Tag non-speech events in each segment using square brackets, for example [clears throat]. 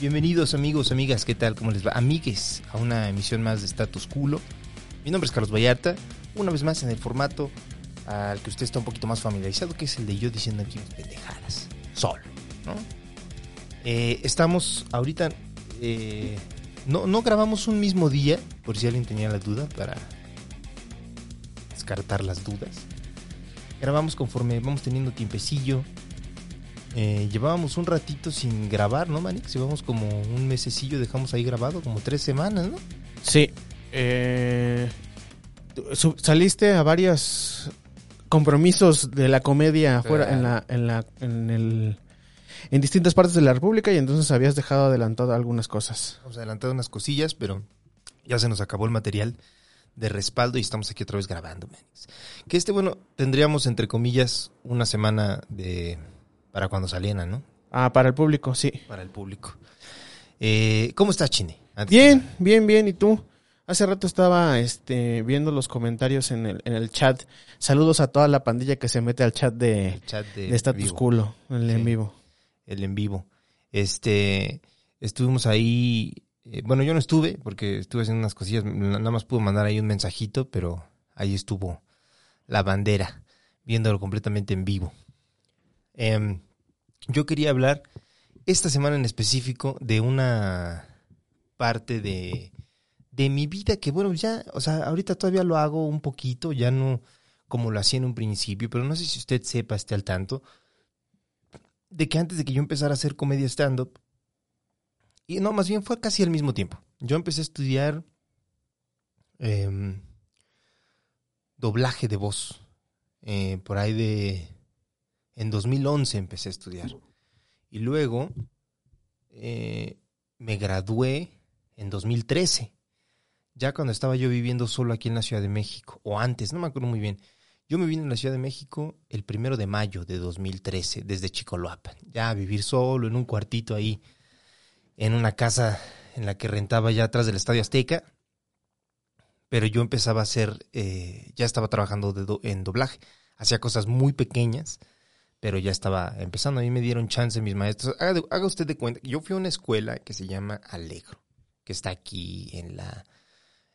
Bienvenidos amigos, amigas, ¿qué tal? ¿Cómo les va? Amigues, a una emisión más de Status Culo. Mi nombre es Carlos Vallarta, una vez más en el formato al que usted está un poquito más familiarizado, que es el de yo diciendo aquí mis pendejadas. Solo, ¿no? Eh, estamos ahorita... eh, no, no grabamos un mismo día, por si alguien tenía la duda, para descartar las dudas. Grabamos conforme vamos teniendo tiempecillo, eh, llevábamos un ratito sin grabar, ¿no, Manix? Llevamos como un mesecillo, dejamos ahí grabado, como tres semanas, ¿no? Sí. eh, saliste a varios compromisos de la comedia afuera en la, en la, en el, en distintas partes de la República y entonces habías dejado adelantado algunas cosas. Hemos adelantado unas cosillas, pero ya se nos acabó el material de respaldo y estamos aquí otra vez grabando, Manix. Que este, bueno, tendríamos, entre comillas, una semana de para cuando saliera, ¿no? Ah, para el público, sí. Para el público. Eh, ¿Cómo estás, Chine? Antes Bien, bien, bien. ¿Y tú? Hace rato estaba este, viendo los comentarios en el, en el chat. Saludos a toda la pandilla que se mete al chat de, El chat de, de Status vivo. Culo, el en vivo. el en vivo. Este, estuvimos ahí, eh, bueno, yo no estuve porque estuve haciendo unas cosillas, nada más pude mandar ahí un mensajito, pero ahí estuvo la bandera, viéndolo completamente en vivo. Em, yo quería hablar esta semana en específico de una parte de, de mi vida que, bueno, ya, o sea, ahorita todavía lo hago un poquito, ya no como lo hacía en un principio, pero no sé si usted sepa, esté al tanto de que antes de que yo empezara a hacer comedia stand-up, y no, más bien fue casi al mismo tiempo. Yo empecé a estudiar em, doblaje de voz. eh, por ahí de... En 2011 empecé a estudiar. Y luego eh, me gradué en 2013. Ya cuando estaba yo viviendo solo aquí en la Ciudad de México. O antes, no me acuerdo muy bien. Yo me vine a la Ciudad de México el primero de mayo de 2013, desde Chicoloapan. Ya a vivir solo en un cuartito ahí, en una casa en la que rentaba ya atrás del Estadio Azteca. Pero yo empezaba a hacer, eh, ya estaba trabajando de en doblaje. Hacía cosas muy pequeñas, pero ya estaba empezando. A mí me dieron chance mis maestros. Haga, haga usted de cuenta, yo fui a una escuela que se llama Alegro, que está aquí en la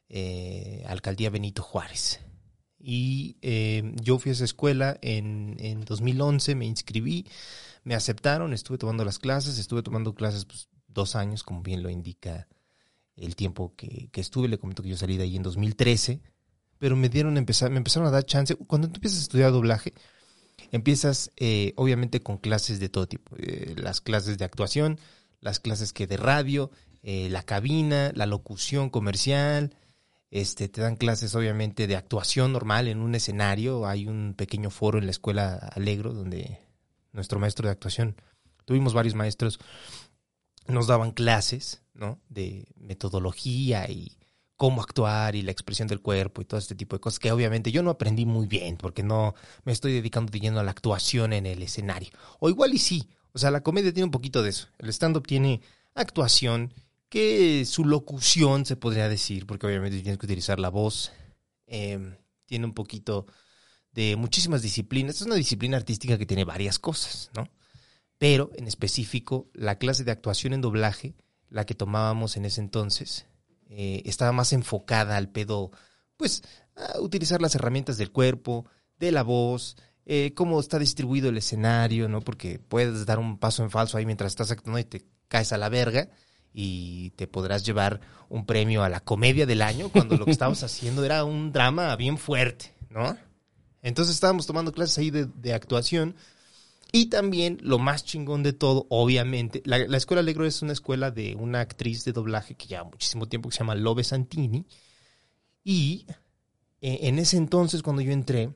eh, Alcaldía Benito Juárez. Y eh, yo fui a esa escuela en, en 2011, me inscribí, me aceptaron, estuve tomando las clases, estuve tomando clases pues, dos años, como bien lo indica el tiempo que, que estuve. Le comento que yo salí de ahí en 2013, pero me dieron empezar, me empezaron a dar chance. Cuando tú empiezas a estudiar doblaje, empiezas eh, obviamente con clases de todo tipo, eh, las clases de actuación, las clases que de radio, eh, la cabina, la locución comercial, este, te dan clases obviamente de actuación normal en un escenario. Hay un pequeño foro en la escuela Alegro donde nuestro maestro de actuación, tuvimos varios maestros, nos daban clases, ¿no? De metodología y cómo actuar y la expresión del cuerpo y todo este tipo de cosas que obviamente yo no aprendí muy bien porque no me estoy dedicando de lleno a la actuación en el escenario. O igual y sí, o sea, la comedia tiene un poquito de eso. El stand-up tiene actuación, que su locución se podría decir, porque obviamente tienes que utilizar la voz. eh, tiene un poquito de muchísimas disciplinas. Es una disciplina artística que tiene varias cosas, ¿no? Pero en específico, la clase de actuación en doblaje, la que tomábamos en ese entonces, eh, estaba más enfocada al pedo, pues, a utilizar las herramientas del cuerpo, de la voz, eh, cómo está distribuido el escenario, ¿no? Porque puedes dar un paso en falso ahí mientras estás actuando y te caes a la verga y te podrás llevar un premio a la comedia del año cuando lo que estábamos [laughs] haciendo era un drama bien fuerte, ¿no? Entonces estábamos tomando clases ahí de, de actuación y también lo más chingón de todo, obviamente, la, la Escuela Alegro es una escuela de una actriz de doblaje que lleva muchísimo tiempo que se llama Lobe Santini y eh, en ese entonces cuando yo entré,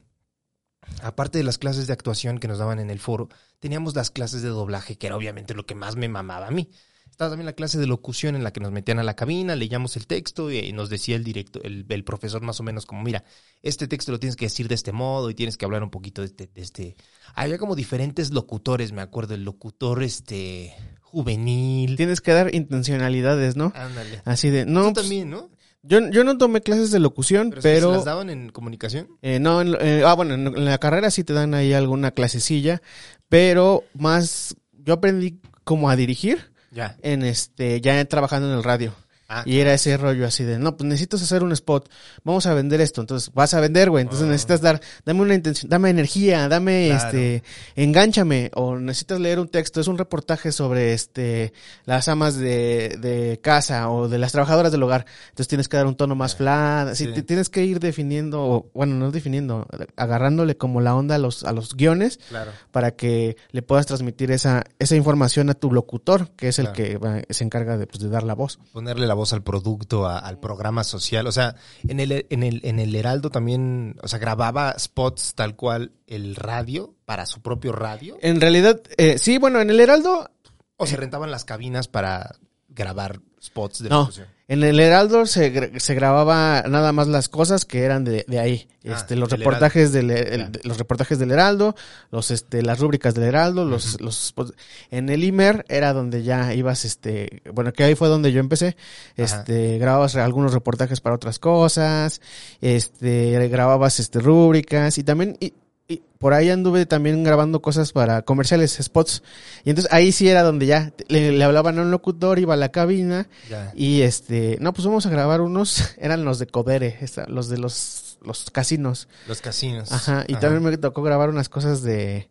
aparte de las clases de actuación que nos daban en el foro, teníamos las clases de doblaje, que era obviamente lo que más me mamaba a mí. Estaba también la clase de locución en la que nos metían a la cabina, leíamos el texto y nos decía el directo, el, el profesor más o menos como, mira, este texto lo tienes que decir de este modo y tienes que hablar un poquito de este, de este. Había como diferentes locutores, me acuerdo, el locutor este juvenil. Tienes que dar intencionalidades, ¿no? Ándale. Así de, no, Tú pues, también, ¿no? yo, yo no tomé clases de locución, Pero, pero... ¿se las daban en comunicación? Eh, no, en, eh, ah, bueno, en, en la carrera sí te dan ahí alguna clasecilla, pero más yo aprendí como a dirigir Ya. en este ya trabajando en el radio. Ah, Y era ese rollo así de, no, pues necesitas hacer un spot, vamos a vender esto, entonces vas a vender, güey, entonces Ah. necesitas dar, dame una intención, dame energía, dame, Claro. este, engánchame, o necesitas leer un texto, es un reportaje sobre, este, las amas de, de casa o de las trabajadoras del hogar, entonces tienes que dar un tono más flat, así, Sí. tienes que ir definiendo, o, bueno, no definiendo, agarrándole como la onda a los, a los guiones claro. para que le puedas transmitir esa, esa información a tu locutor, que es el que va- se encarga de, pues, de dar la voz. Ponerle la voz al producto, a- al programa social. O sea, en el, en, el, en el Heraldo también, o sea, grababa spots tal cual el radio para su propio radio. En realidad, eh, sí, bueno, en el Heraldo, O se rentaban las cabinas para grabar spots de No. En el Heraldo se, se grababa nada más las cosas que eran de, de ahí. Ah, Este, los reportajes del, el- los reportajes del Heraldo, los, este, las rúbricas del Heraldo, los, los spots. En el Imer era donde ya ibas, este, bueno, que ahí fue donde yo empecé. Ajá. Este, grababas algunos reportajes para otras cosas, este, grababas, este, rúbricas y también, y, y por ahí anduve también grabando cosas para comerciales, spots. Y entonces ahí sí era donde ya le, le hablaban a un locutor, iba a la cabina Ya. y este, no, pues vamos a grabar unos, [laughs] eran los de Codere, los de los, los casinos. Los casinos. Ajá, y también me tocó grabar unas cosas de,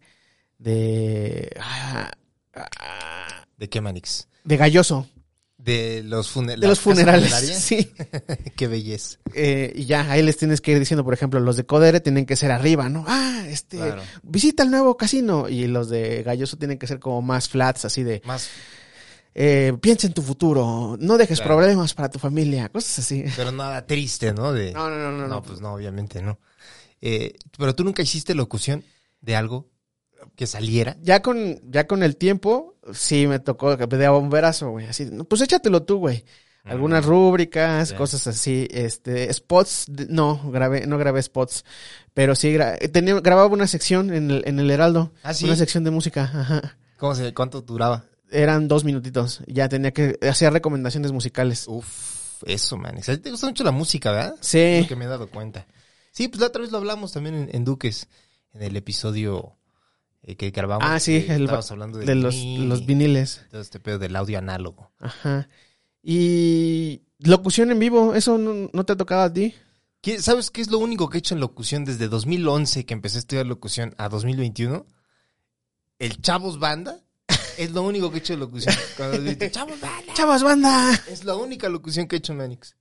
de, ah, ah, ¿De qué, Manix? de Galloso, De los, fune- de los funerales. [laughs] Sí. [laughs] qué belleza. Eh, y ya, ahí les tienes que ir diciendo, por ejemplo, los de Codere tienen que ser arriba, ¿no? Ah, este, Claro. visita el nuevo casino. Y los de Galloso tienen que ser como más flats, así de, Más, eh, piensa en tu futuro, no dejes Claro. problemas para tu familia, cosas así. pero nada triste, ¿no? De, No, no, no, no. no, no. pues no, obviamente no. Eh, pero tú nunca hiciste locución de algo que saliera. Ya con, ya con el tiempo, sí me tocó que pedía bomberazo, güey. Así, pues échatelo tú, güey. Algunas rúbricas, cosas así, este, spots, de- no, grabé, no grabé spots, pero sí, gra- tenía, grababa una sección en el, en el Heraldo, Ah, sí. una sección de música, ajá. ¿Cómo se, ¿Cuánto duraba? Eran dos minutitos, ya tenía que hacer recomendaciones musicales. Uf, eso, man. Te gusta mucho la música, ¿verdad? Es Sí, lo que me he dado cuenta. Sí, pues la otra vez lo hablamos también en, en Duques, en el episodio que grabamos. Ah, sí, el- estábamos hablando de los, vinil los viniles, Todo este pedo del audio análogo. ajá. Y locución en vivo, ¿eso no, no te ha tocado a ti? ¿Qué- ¿Sabes qué es lo único que he hecho en locución desde 2011 que empecé a estudiar locución a 2021? El Chavos Banda es lo único que he hecho de locución. [laughs] Cuando digo, Chavos Banda. ¡Chavas, banda! Es la única locución que he hecho, Manix.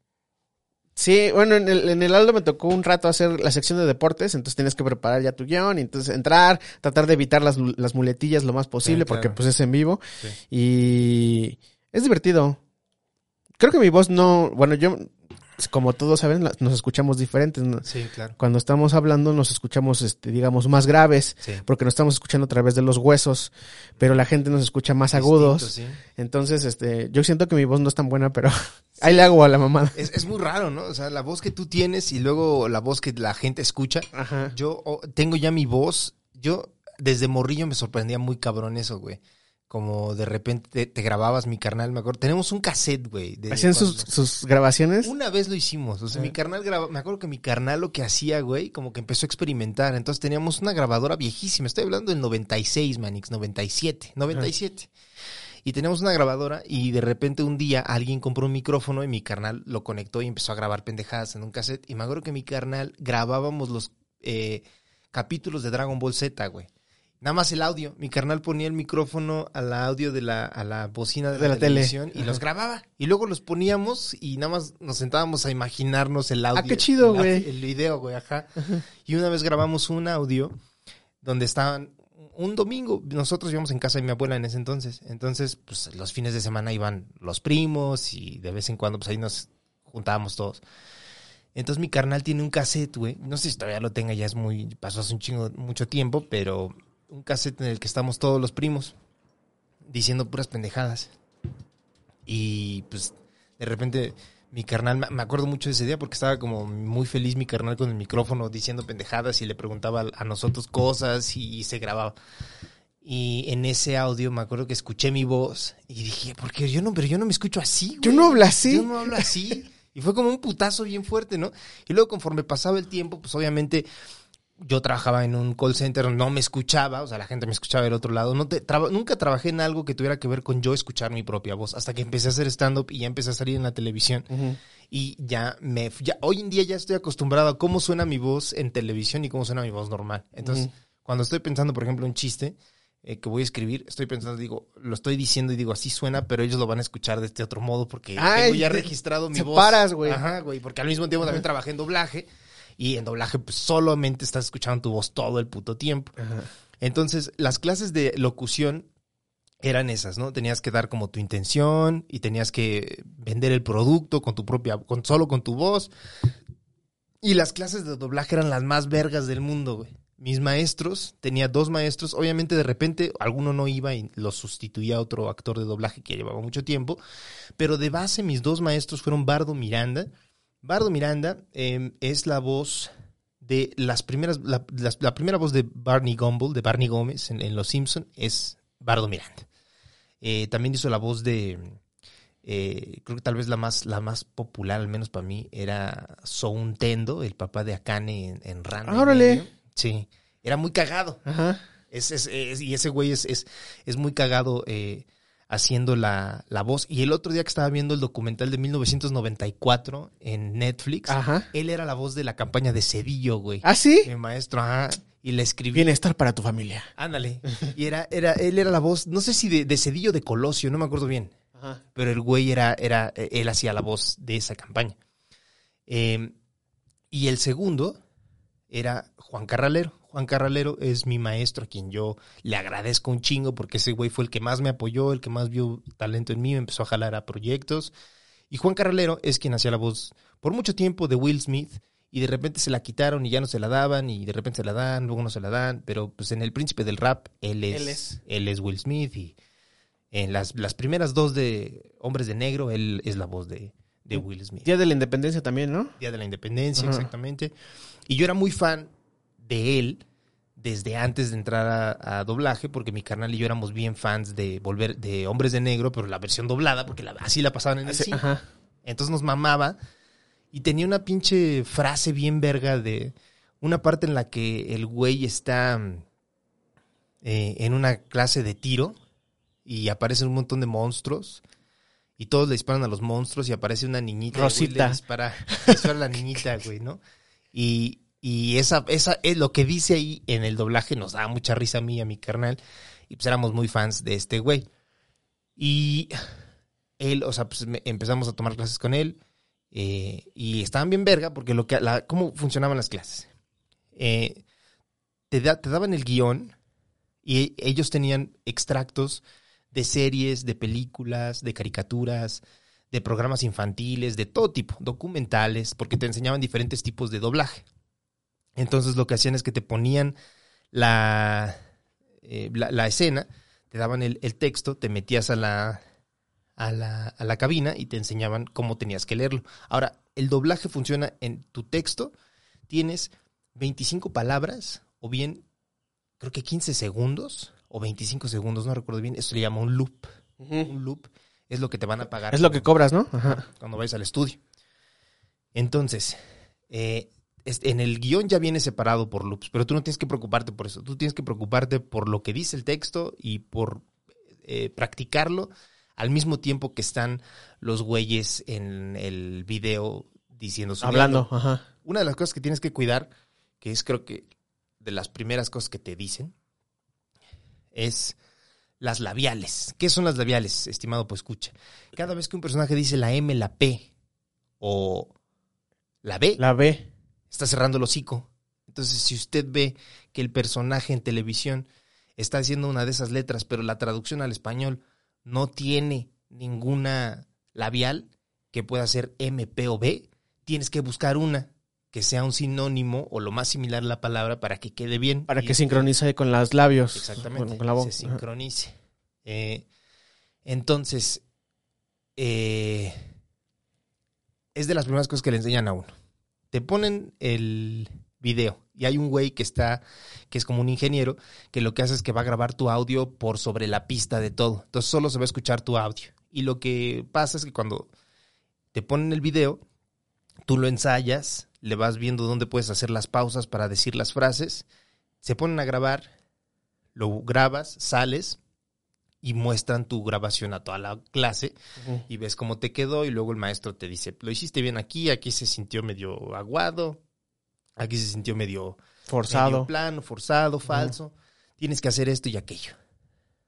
Sí, bueno, en el, en el Aldo me tocó un rato hacer la sección de deportes, entonces tienes que preparar ya tu guion, y entonces entrar, tratar de evitar las, las muletillas lo más posible, Sí, claro. porque pues es en vivo, Sí. y es divertido. Creo que mi voz no, bueno, yo, como todos saben, nos escuchamos diferentes, ¿no? Sí, claro. Cuando estamos hablando nos escuchamos, este, digamos, más graves, Sí. porque nos estamos escuchando a través de los huesos, pero la gente nos escucha más agudos, sí. entonces, este, yo siento que mi voz no es tan buena, pero [laughs] ahí le hago a la mamada. Es, es muy raro, ¿no? O sea, la voz que tú tienes y luego la voz que la gente escucha. Ajá. Yo oh, tengo ya mi voz. Yo desde morrillo me sorprendía muy cabrón eso, güey. Como de repente te, te grababas mi carnal, me acuerdo. Tenemos un cassette, güey. Hacían sus, grabaciones. Una vez lo hicimos. O sea, mi carnal graba... Me acuerdo que mi carnal lo que hacía, güey, como que empezó a experimentar. Entonces teníamos una grabadora viejísima. Estoy hablando del 96, Manix. 97. 97. Y teníamos una grabadora y de repente un día alguien compró un micrófono y mi carnal lo conectó y empezó a grabar pendejadas en un cassette. Y me acuerdo que mi carnal grabábamos los... eh, capítulos de Dragon Ball Z, güey. Nada más el audio. Mi carnal ponía el micrófono al audio de la, a la bocina de, De la, la tele. televisión y los grababa. Y luego los poníamos y nada más nos sentábamos a imaginarnos el audio. Ah, qué chido, güey. El video, güey, ajá. Y una vez grabamos un audio donde estaban un domingo, nosotros íbamos en casa de mi abuela en ese entonces. Entonces, pues los fines de semana iban los primos y de vez en cuando pues ahí nos juntábamos todos. Entonces mi carnal tiene un cassette, güey. No sé si todavía lo tenga, ya es muy, pasó hace un chingo, mucho tiempo, pero un cassette en el que estamos todos los primos diciendo puras pendejadas. Y pues de repente mi carnal, me- acuerdo mucho de ese día porque estaba como muy feliz mi carnal con el micrófono diciendo pendejadas y le preguntaba a- nosotros cosas y, se grababa. Y en ese audio me acuerdo que escuché mi voz y dije, porque yo no, pero yo no me escucho así. Yo güey. no hablo así. Yo no hablo así. Y fue como un putazo bien fuerte, ¿no? Y luego conforme pasaba el tiempo, pues obviamente yo trabajaba en un call center, no me escuchaba, o sea, la gente me escuchaba del otro lado. No te, traba- nunca trabajé en algo que tuviera que ver con yo escuchar mi propia voz, hasta que empecé a hacer stand-up y ya empecé a salir en la televisión. Y ya me, ya, hoy en día ya estoy acostumbrado a cómo suena mi voz en televisión y cómo suena mi voz normal. Entonces, cuando estoy pensando, por ejemplo, un chiste eh, que voy a escribir, estoy pensando, digo, lo estoy diciendo y digo, así suena, pero ellos lo van a escuchar de este otro modo porque Ay, tengo ya te- registrado mi te voz. paras, güey. Ajá, güey, porque al mismo tiempo también trabajé en doblaje y en doblaje pues solamente estás escuchando tu voz todo el puto tiempo. Entonces, las clases de locución eran esas, ¿no? Tenías que dar como tu intención y tenías que vender el producto con tu propia, con solo con tu voz. Y las clases de doblaje eran las más vergas del mundo, güey. Mis maestros, tenía dos maestros, obviamente de repente alguno no iba y lo sustituía a otro actor de doblaje que llevaba mucho tiempo, pero de base mis dos maestros fueron Bardo Miranda. Bardo Miranda eh, es la voz de las primeras, la, la primera voz de Barney Gumble, de Barney Gómez en, en Los Simpson, es Bardo Miranda. Eh, también hizo la voz de, eh, creo que tal vez la más, la más popular, al menos para mí, era Soun Tendo, el papá de Akane en, en Ranma Órale. medio. Sí, era muy cagado. Ajá. Es, es- es- y ese güey es, es, es muy cagado eh, haciendo la, la voz. Y el otro día que estaba viendo el documental de 1994 en Netflix, Ajá. él era la voz de la campaña de Cedillo, güey. ¿Ah, sí? Mi maestro, ajá. Y le escribí. Bienestar para tu familia. Ándale. [laughs] Y era, era, él era la voz, no sé si de, de Cedillo de Colosio, no me acuerdo bien. Ajá. Pero el güey era, era, él hacía la voz de esa campaña. Eh, y el segundo era Juan Carralero. Juan Carralero es mi maestro, a quien yo le agradezco un chingo porque ese güey fue el que más me apoyó, el que más vio talento en mí, me empezó a jalar a proyectos. Y Juan Carralero es quien hacía la voz por mucho tiempo de Will Smith y de repente se la quitaron y ya no se la daban y de repente se la dan, luego no se la dan, pero pues en El Príncipe del Rap él es, Él es. él es Will Smith y en las, las primeras dos de Hombres de Negro él es la voz de, de Will Smith. Día de la Independencia también, ¿no? Día de la Independencia, Ajá. exactamente. Y yo era muy fan de él desde antes de entrar a, a doblaje, porque mi carnal y yo éramos bien fans de volver de Hombres de Negro, pero la versión doblada, porque la- así la pasaban en el cine. Ajá. Entonces nos mamaba y tenía una pinche frase bien verga de una parte en la que el güey está mm, eh, en una clase de tiro y aparecen un montón de monstruos y todos le disparan a los monstruos y aparece una niñita. y. Le dispara, le dispara a la niñita, güey, ¿no? Y, y esa, esa es lo que dice ahí en el doblaje, nos daba mucha risa a mí y a mi carnal. Y pues éramos muy fans de este güey. Y él, o sea, pues empezamos a tomar clases con él. eh, y estaban bien verga porque lo que la, cómo funcionaban las clases. Eh, te, te daban el guion y ellos tenían extractos de series, de películas, de caricaturas, de programas infantiles, de todo tipo, documentales, porque te enseñaban diferentes tipos de doblaje. Entonces lo que hacían es que te ponían la, eh, la, la escena, te daban el, el texto, te metías a la, a, la, a la cabina y te enseñaban cómo tenías que leerlo. Ahora, el doblaje funciona en tu texto, tienes 25 palabras o bien creo que 15 segundos o 25 segundos, no recuerdo bien, eso se le llama un loop. Un loop es lo que te van a pagar Es lo que cobras, ¿no? Ajá. cuando vayas al estudio. Entonces, eh, en el guion ya viene separado por loops, pero tú no tienes que preocuparte por eso. Tú tienes que preocuparte por lo que dice el texto y por eh, practicarlo al mismo tiempo que están los güeyes en el video diciendo su Hablando, ajá. Una de las cosas que tienes que cuidar, que es creo que de las primeras cosas que te dicen es las labiales. ¿Qué son las labiales, estimado? Pues escucha. Cada vez que un personaje dice la M, la P o la B, La B. está cerrando el hocico. Entonces, si usted ve que el personaje en televisión está haciendo una de esas letras, pero la traducción al español no tiene ninguna labial que pueda ser M, P o B, tienes que buscar una que sea un sinónimo o lo más similar a la palabra para que quede bien. Para Y que es- sincronice con los labios. Exactamente. Con, con la boca. se sincronice. Eh, entonces, eh, es de las primeras cosas que le enseñan a uno. Te ponen el video y hay un güey que está, que es como un ingeniero, que lo que hace es que va a grabar tu audio por sobre la pista de todo. Entonces solo se va a escuchar tu audio. Y lo que pasa es que cuando te ponen el video, tú lo ensayas, le vas viendo dónde puedes hacer las pausas para decir las frases, se ponen a grabar, lo grabas, sales y muestran tu grabación a toda la clase y ves cómo te quedó y luego el maestro te dice, lo hiciste bien aquí, aquí se sintió medio aguado, aquí se sintió medio, medio Forzado. plano, forzado, falso, tienes que hacer esto y aquello.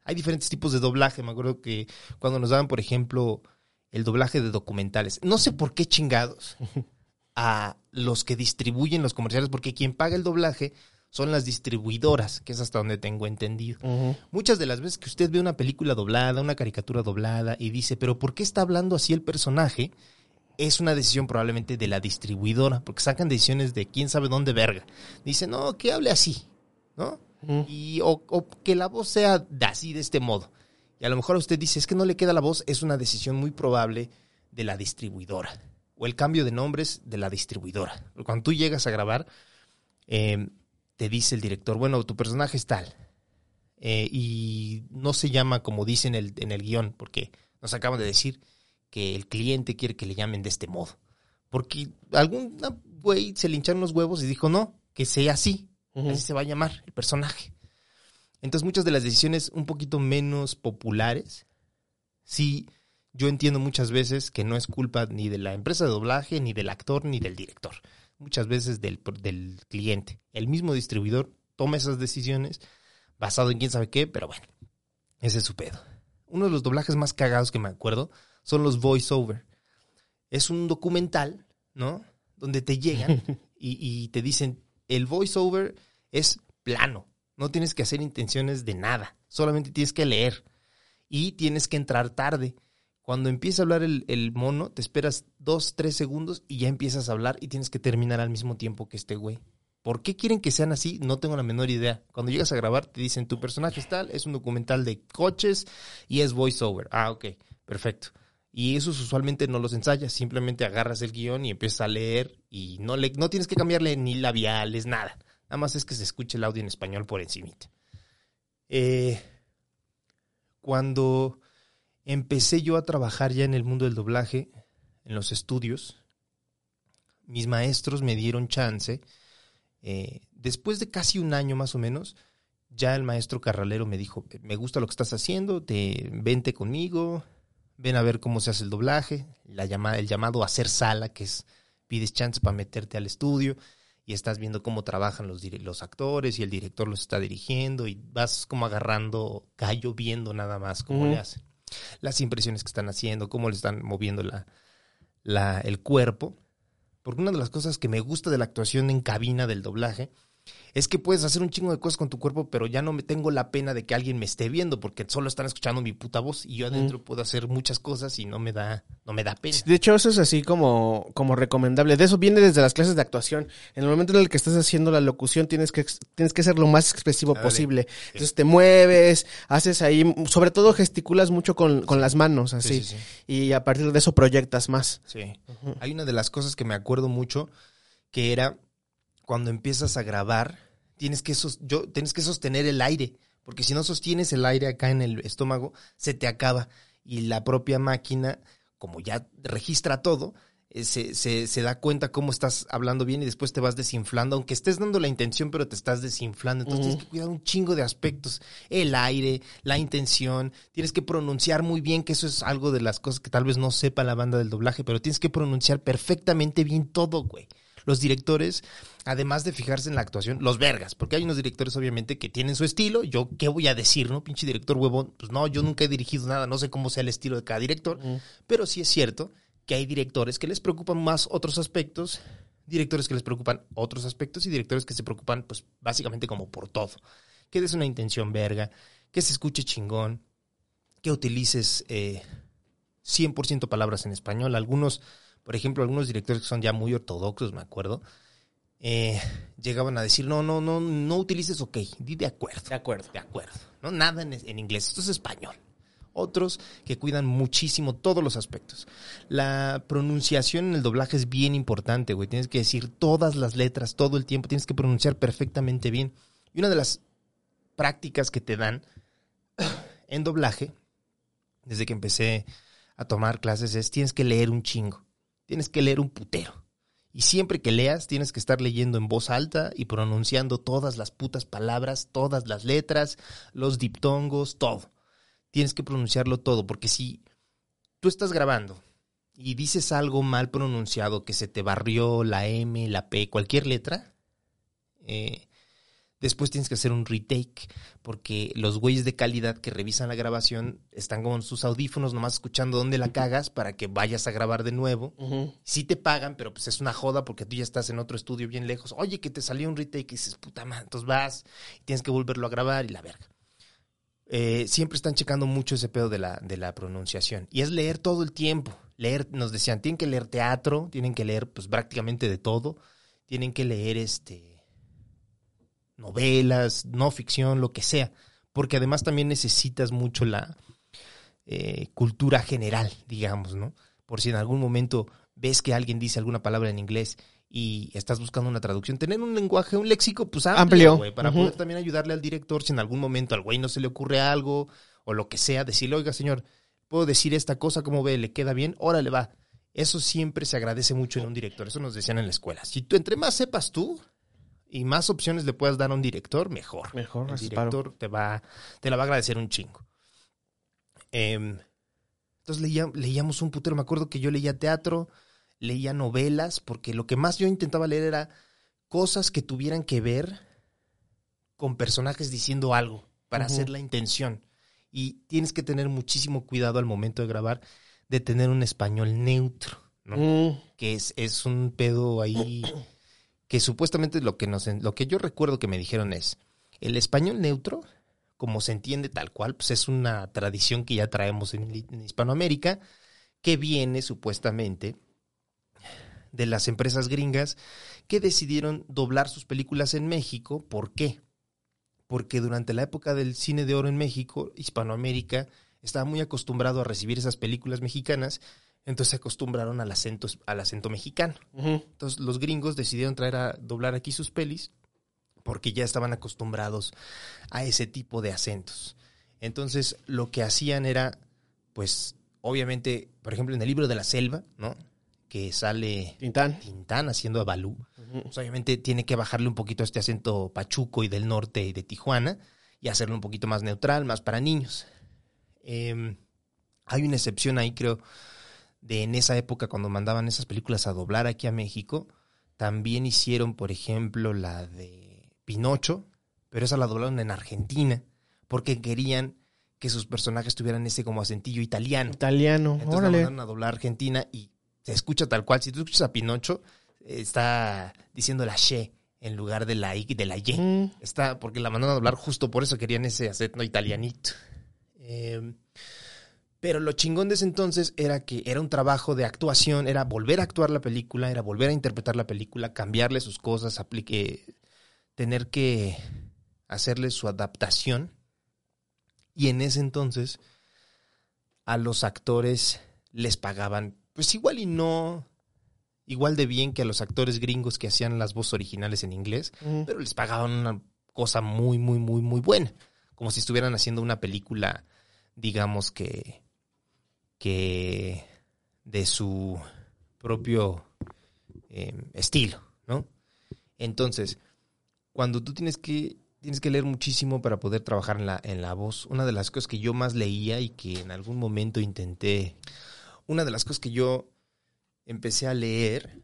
Hay diferentes tipos de doblaje, me acuerdo que cuando nos daban, por ejemplo, el doblaje de documentales, no sé por qué chingados a los que distribuyen los comerciales, porque quien paga el doblaje son las distribuidoras, que es hasta donde tengo entendido. Muchas de las veces que usted ve una película doblada, una caricatura doblada y dice, pero ¿por qué está hablando así el personaje? Es una decisión probablemente de la distribuidora, porque sacan decisiones de quién sabe dónde verga. Dicen, no, que hable así, ¿no? Y, o, o que la voz sea de así, de este modo. Y a lo mejor usted dice, es que no le queda la voz, es una decisión muy probable de la distribuidora. O el cambio de nombres de la distribuidora. Cuando tú llegas a grabar, eh, te dice el director, bueno, tu personaje es tal. Eh, y no se llama como dice en el, en el guion, porque nos acaban de decir que el cliente quiere que le llamen de este modo. Porque algún güey se le hincharon los huevos y dijo, no, que sea así. Así se va a llamar el personaje. Entonces muchas de las decisiones un poquito menos populares, sí, yo entiendo muchas veces que no es culpa ni de la empresa de doblaje, ni del actor, ni del director. Muchas veces del, del cliente. El mismo distribuidor toma esas decisiones basado en quién sabe qué, pero bueno, ese es su pedo. Uno de los doblajes más cagados que me acuerdo son los voiceover. Es un documental, ¿no? Donde te llegan [laughs] y, y te dicen, el voiceover es plano, no tienes que hacer intenciones de nada, solamente tienes que leer y tienes que entrar tarde. Cuando empieza a hablar el, el mono, te esperas dos, tres segundos y ya empiezas a hablar y tienes que terminar al mismo tiempo que este güey. ¿Por qué quieren que sean así? No tengo la menor idea. Cuando llegas a grabar te dicen tu personaje es tal, es un documental de coches y es voiceover. Ah, ok, perfecto. Y esos usualmente no los ensayas, simplemente agarras el guion y empiezas a leer y no, le, no tienes que cambiarle ni labiales, nada. Nada más es que se escuche el audio en español por encimita. Eh, cuando empecé yo a trabajar ya en el mundo del doblaje, en los estudios, mis maestros me dieron chance. eh, después de casi un año más o menos, ya el maestro Carralero me dijo, me gusta lo que estás haciendo, te, vente conmigo, ven a ver cómo se hace el doblaje, la llama, el llamado hacer sala, que es pides chance para meterte al estudio y estás viendo cómo trabajan los, los actores y el director los está dirigiendo y vas como agarrando callo viendo nada más cómo le hacen. Las impresiones que están haciendo, cómo le están moviendo la, la, el cuerpo. Porque una de las cosas que me gusta de la actuación en cabina del doblaje es que puedes hacer un chingo de cosas con tu cuerpo, pero ya no me tengo la pena de que alguien me esté viendo, porque solo están escuchando mi puta voz y yo adentro puedo hacer muchas cosas y no me da, no me da pena. De hecho, eso es así como, como recomendable. De eso viene desde las clases de actuación. En el momento en el que estás haciendo la locución, tienes que, tienes que ser lo más expresivo Dale. posible. Entonces te mueves, haces ahí, sobre todo gesticulas mucho con, con las manos, así. Sí, sí, sí. Y a partir de eso proyectas más. Sí. Hay una de las cosas que me acuerdo mucho que era cuando empiezas a grabar, tienes que, sos- yo, tienes que sostener el aire, porque si no sostienes el aire acá en el estómago, se te acaba. Y la propia máquina, como ya registra todo, eh, se, se, se da cuenta cómo estás hablando bien y después te vas desinflando, aunque estés dando la intención, pero te estás desinflando. Entonces tienes que cuidar un chingo de aspectos. El aire, la intención, tienes que pronunciar muy bien, que eso es algo de las cosas que tal vez no sepa la banda del doblaje, pero tienes que pronunciar perfectamente bien todo, güey. Los directores, además de fijarse en la actuación, los vergas, porque hay unos directores obviamente que tienen su estilo, yo qué voy a decir, ¿no? Pinche director huevón, pues no, yo nunca he dirigido nada, no sé cómo sea el estilo de cada director, pero sí es cierto que hay directores que les preocupan más otros aspectos, directores que les preocupan otros aspectos y directores que se preocupan pues básicamente como por todo. Que des una intención verga, que se escuche chingón, que utilices eh, 100% palabras en español. Algunos, por ejemplo, algunos directores que son ya muy ortodoxos, me acuerdo, eh, llegaban a decir, no, no, no, no utilices ok, di de acuerdo. De acuerdo. De acuerdo. No, nada en, en inglés, esto es español. Otros que cuidan muchísimo todos los aspectos. La pronunciación en el doblaje es bien importante, güey. Tienes que decir todas las letras todo el tiempo, tienes que pronunciar perfectamente bien. Y una de las prácticas que te dan en doblaje, desde que empecé a tomar clases, es tienes que leer un chingo. Tienes que leer un putero. Y siempre que leas, tienes que estar leyendo en voz alta y pronunciando todas las putas palabras, todas las letras, los diptongos, todo. Tienes que pronunciarlo todo, porque si tú estás grabando y dices algo mal pronunciado, que se te barrió la M, la P, cualquier letra, eh, después tienes que hacer un retake, porque los güeyes de calidad que revisan la grabación están con sus audífonos nomás escuchando dónde la cagas para que vayas a grabar de nuevo. Sí te pagan, pero pues es una joda porque tú ya estás en otro estudio bien lejos. Oye, que te salió un retake y dices, puta madre, entonces vas y tienes que volverlo a grabar y la verga. Eh, siempre están checando mucho ese pedo de la, de la pronunciación. Y es leer todo el tiempo. Leer, nos decían, tienen que leer teatro, tienen que leer pues prácticamente de todo. Tienen que leer este novelas, no ficción, lo que sea. Porque además también necesitas mucho la eh, cultura general, digamos, ¿no? Por si en algún momento ves que alguien dice alguna palabra en inglés y estás buscando una traducción, tener un lenguaje, un léxico, pues amplio, Amplio. güey, para poder también ayudarle al director si en algún momento al güey no se le ocurre algo o lo que sea, decirle, oiga, señor, puedo decir esta cosa, ¿cómo ve? ¿Le queda bien? Órale, va. Eso siempre se agradece mucho en un director, eso nos decían en la escuela. Si tú entre más sepas tú y más opciones le puedas dar a un director, mejor. Mejor, El director te va, te la va a agradecer un chingo. Em, entonces leía- leíamos un putero. Me acuerdo que yo leía teatro, leía novelas, porque lo que más yo intentaba leer era cosas que tuvieran que ver con personajes diciendo algo para hacer la intención. Y tienes que tener muchísimo cuidado al momento de grabar de tener un español neutro, ¿no? Mm, que es, es un pedo ahí [clears throat] que supuestamente lo que nos lo que yo recuerdo que me dijeron es el español neutro como se entiende tal cual pues es una tradición que ya traemos en, en Hispanoamérica que viene supuestamente de las empresas gringas que decidieron doblar sus películas en México ¿por qué? porque durante la época del cine de oro en México Hispanoamérica estaba muy acostumbrado a recibir esas películas mexicanas entonces se acostumbraron al acento, al acento mexicano. Entonces los gringos decidieron traer a doblar aquí sus pelis porque ya estaban acostumbrados a ese tipo de acentos. Entonces lo que hacían era, pues, obviamente, por ejemplo, en el libro de la selva, ¿no? Que sale Tintán. Tintán haciendo a Balú. Pues, obviamente tiene que bajarle un poquito a este acento pachuco y del norte y de Tijuana y hacerlo un poquito más neutral, más para niños. Eh, hay una excepción ahí, creo, de en esa época cuando mandaban esas películas a doblar aquí a México. También hicieron, por ejemplo, la de Pinocho, pero esa la doblaron en Argentina porque querían que sus personajes tuvieran ese como acentillo italiano. Italiano. Entonces la Órale. mandaron a doblar a Argentina y se escucha tal cual. Si tú escuchas a Pinocho, está diciendo la she en lugar de la i de la y. Mm, Está porque la mandaron a doblar justo por eso querían ese acento italianito. Eh, pero lo chingón de ese entonces era que era un trabajo de actuación, era volver a actuar la película, era volver a interpretar la película, cambiarle sus cosas, aplique, tener que hacerle su adaptación. Y en ese entonces a los actores les pagaban, pues igual y no igual de bien que a los actores gringos que hacían las voces originales en inglés, pero les pagaban una cosa muy, muy, muy, muy buena. Como si estuvieran haciendo una película, digamos que, que de su propio eh, estilo, ¿no? Entonces, cuando tú tienes que, tienes que leer muchísimo para poder trabajar en la, en la voz, una de las cosas que yo más leía y que en algún momento intenté, una de las cosas que yo empecé a leer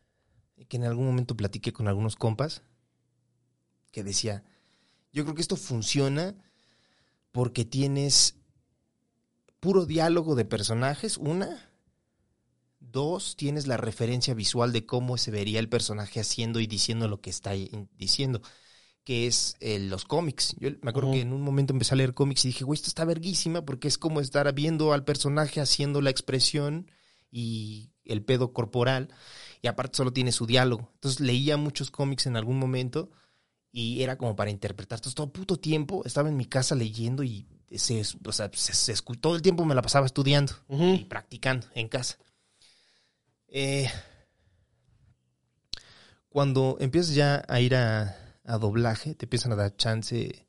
que en algún momento platiqué con algunos compas, que decía, yo creo que esto funciona porque tienes puro diálogo de personajes, una. Dos, tienes la referencia visual de cómo se vería el personaje haciendo y diciendo lo que está diciendo, que es eh, los cómics. Yo me acuerdo que en un momento empecé a leer cómics y dije, güey, esto está verguísima porque es como estar viendo al personaje haciendo la expresión y el pedo corporal y aparte solo tiene su diálogo. Entonces leía muchos cómics en algún momento y era como para interpretar. Entonces todo puto tiempo estaba en mi casa leyendo y se, o sea, se, todo el tiempo me la pasaba estudiando y practicando en casa. Eh, cuando empiezas ya a ir a, doblaje, te empiezan a dar chance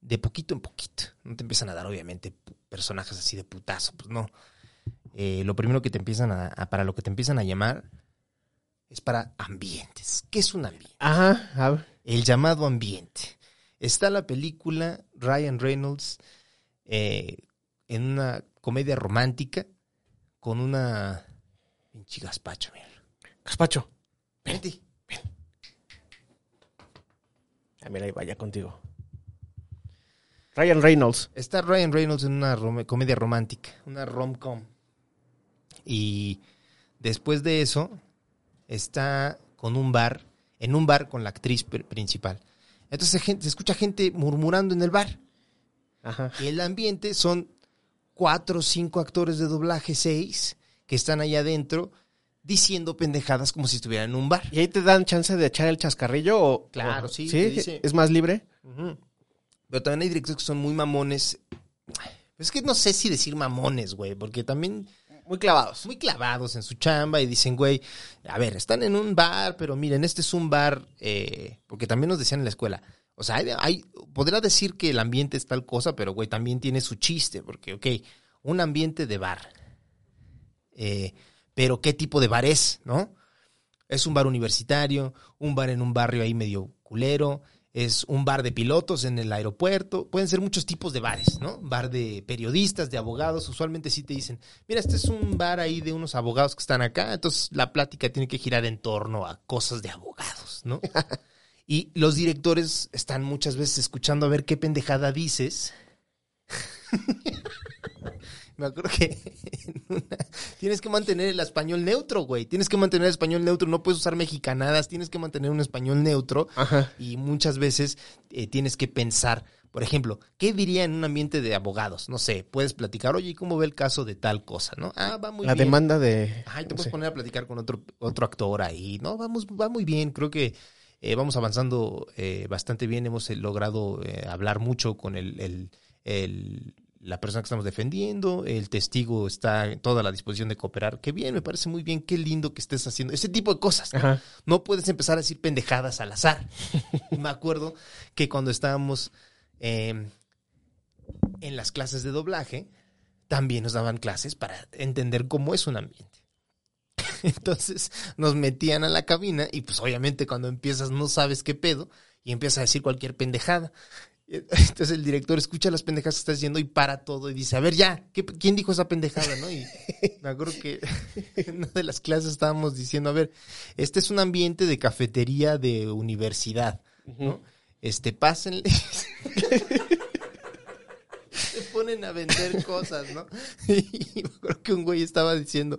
de poquito en poquito. No te empiezan a dar, obviamente, personajes así de putazo, pues no. Eh, lo primero que te empiezan a, para lo que te empiezan a llamar es para ambientes. ¿Qué es un ambiente? Ajá, El llamado ambiente. Está la película Ryan Reynolds eh, en una comedia romántica con una... Pinche gazpacho, mira. Gazpacho. Vente. Ven. Ah, mira, ahí vaya contigo. Ryan Reynolds. Está Ryan Reynolds en una comedia romántica, una rom-com. Y después de eso, está con un bar, en un bar con la actriz principal. Entonces se, escucha gente murmurando en el bar. Y el ambiente son cuatro o cinco actores de doblaje, seis, que están ahí adentro diciendo pendejadas como si estuvieran en un bar. ¿Y ahí te dan chance de echar el chascarrillo? O, claro, sí. ¿Sí? ¿Es más libre? Pero también hay directores que son muy mamones. Es que no sé si decir mamones, güey, porque también muy clavados. Muy clavados en su chamba y dicen, güey, a ver, están en un bar, pero miren, este es un bar, eh, porque también nos decían en la escuela, o sea, hay, podrá decir que el ambiente es tal cosa, pero, güey, también tiene su chiste, porque, ok, un ambiente de bar. Eh, pero, ¿qué tipo de bar es, no? Es un bar universitario, un bar en un barrio ahí medio culero, es un bar de pilotos en el aeropuerto, pueden ser muchos tipos de bares, ¿no? Bar de periodistas, de abogados, usualmente sí te dicen, mira, este es un bar ahí de unos abogados que están acá, entonces la plática tiene que girar en torno a cosas de abogados, ¿no? [laughs] y los directores están muchas veces escuchando a ver qué pendejada dices. [laughs] Me acuerdo que [laughs] tienes que mantener el español neutro, güey. Tienes que mantener el español neutro. No puedes usar mexicanadas. Tienes que mantener un español neutro. Y muchas veces eh, tienes que pensar, por ejemplo, ¿qué diría en un ambiente de abogados? No sé, puedes platicar, oye, ¿cómo ve el caso de tal cosa? ¿No? Ah, va muy bien. La demanda de. Ay, te puedes poner a platicar con otro, otro actor ahí. No, vamos, va muy bien. Creo que eh, vamos avanzando eh, bastante bien. Hemos logrado hablar mucho con el, el la persona que estamos defendiendo, el testigo está en toda la disposición de cooperar. Qué bien, me parece muy bien, qué lindo que estés haciendo ese tipo de cosas. ¿no? puedes empezar a decir pendejadas al azar. [laughs] me acuerdo que cuando estábamos em, en las clases de doblaje, también nos daban clases para entender cómo es un ambiente. [laughs] Entonces nos metían a la cabina y pues obviamente cuando empiezas no sabes qué pedo y empiezas a decir cualquier pendejada. Entonces el director escucha las pendejadas que está diciendo y para todo y dice, a ver, ya, ¿quién dijo esa pendejada? ¿no? Y me acuerdo que [laughs] en una de las clases estábamos diciendo, a ver, este es un ambiente de cafetería de universidad, ¿no? Este, pásenle. [laughs] [laughs] ponen a vender [laughs] cosas, ¿no? Y creo que un güey estaba diciendo,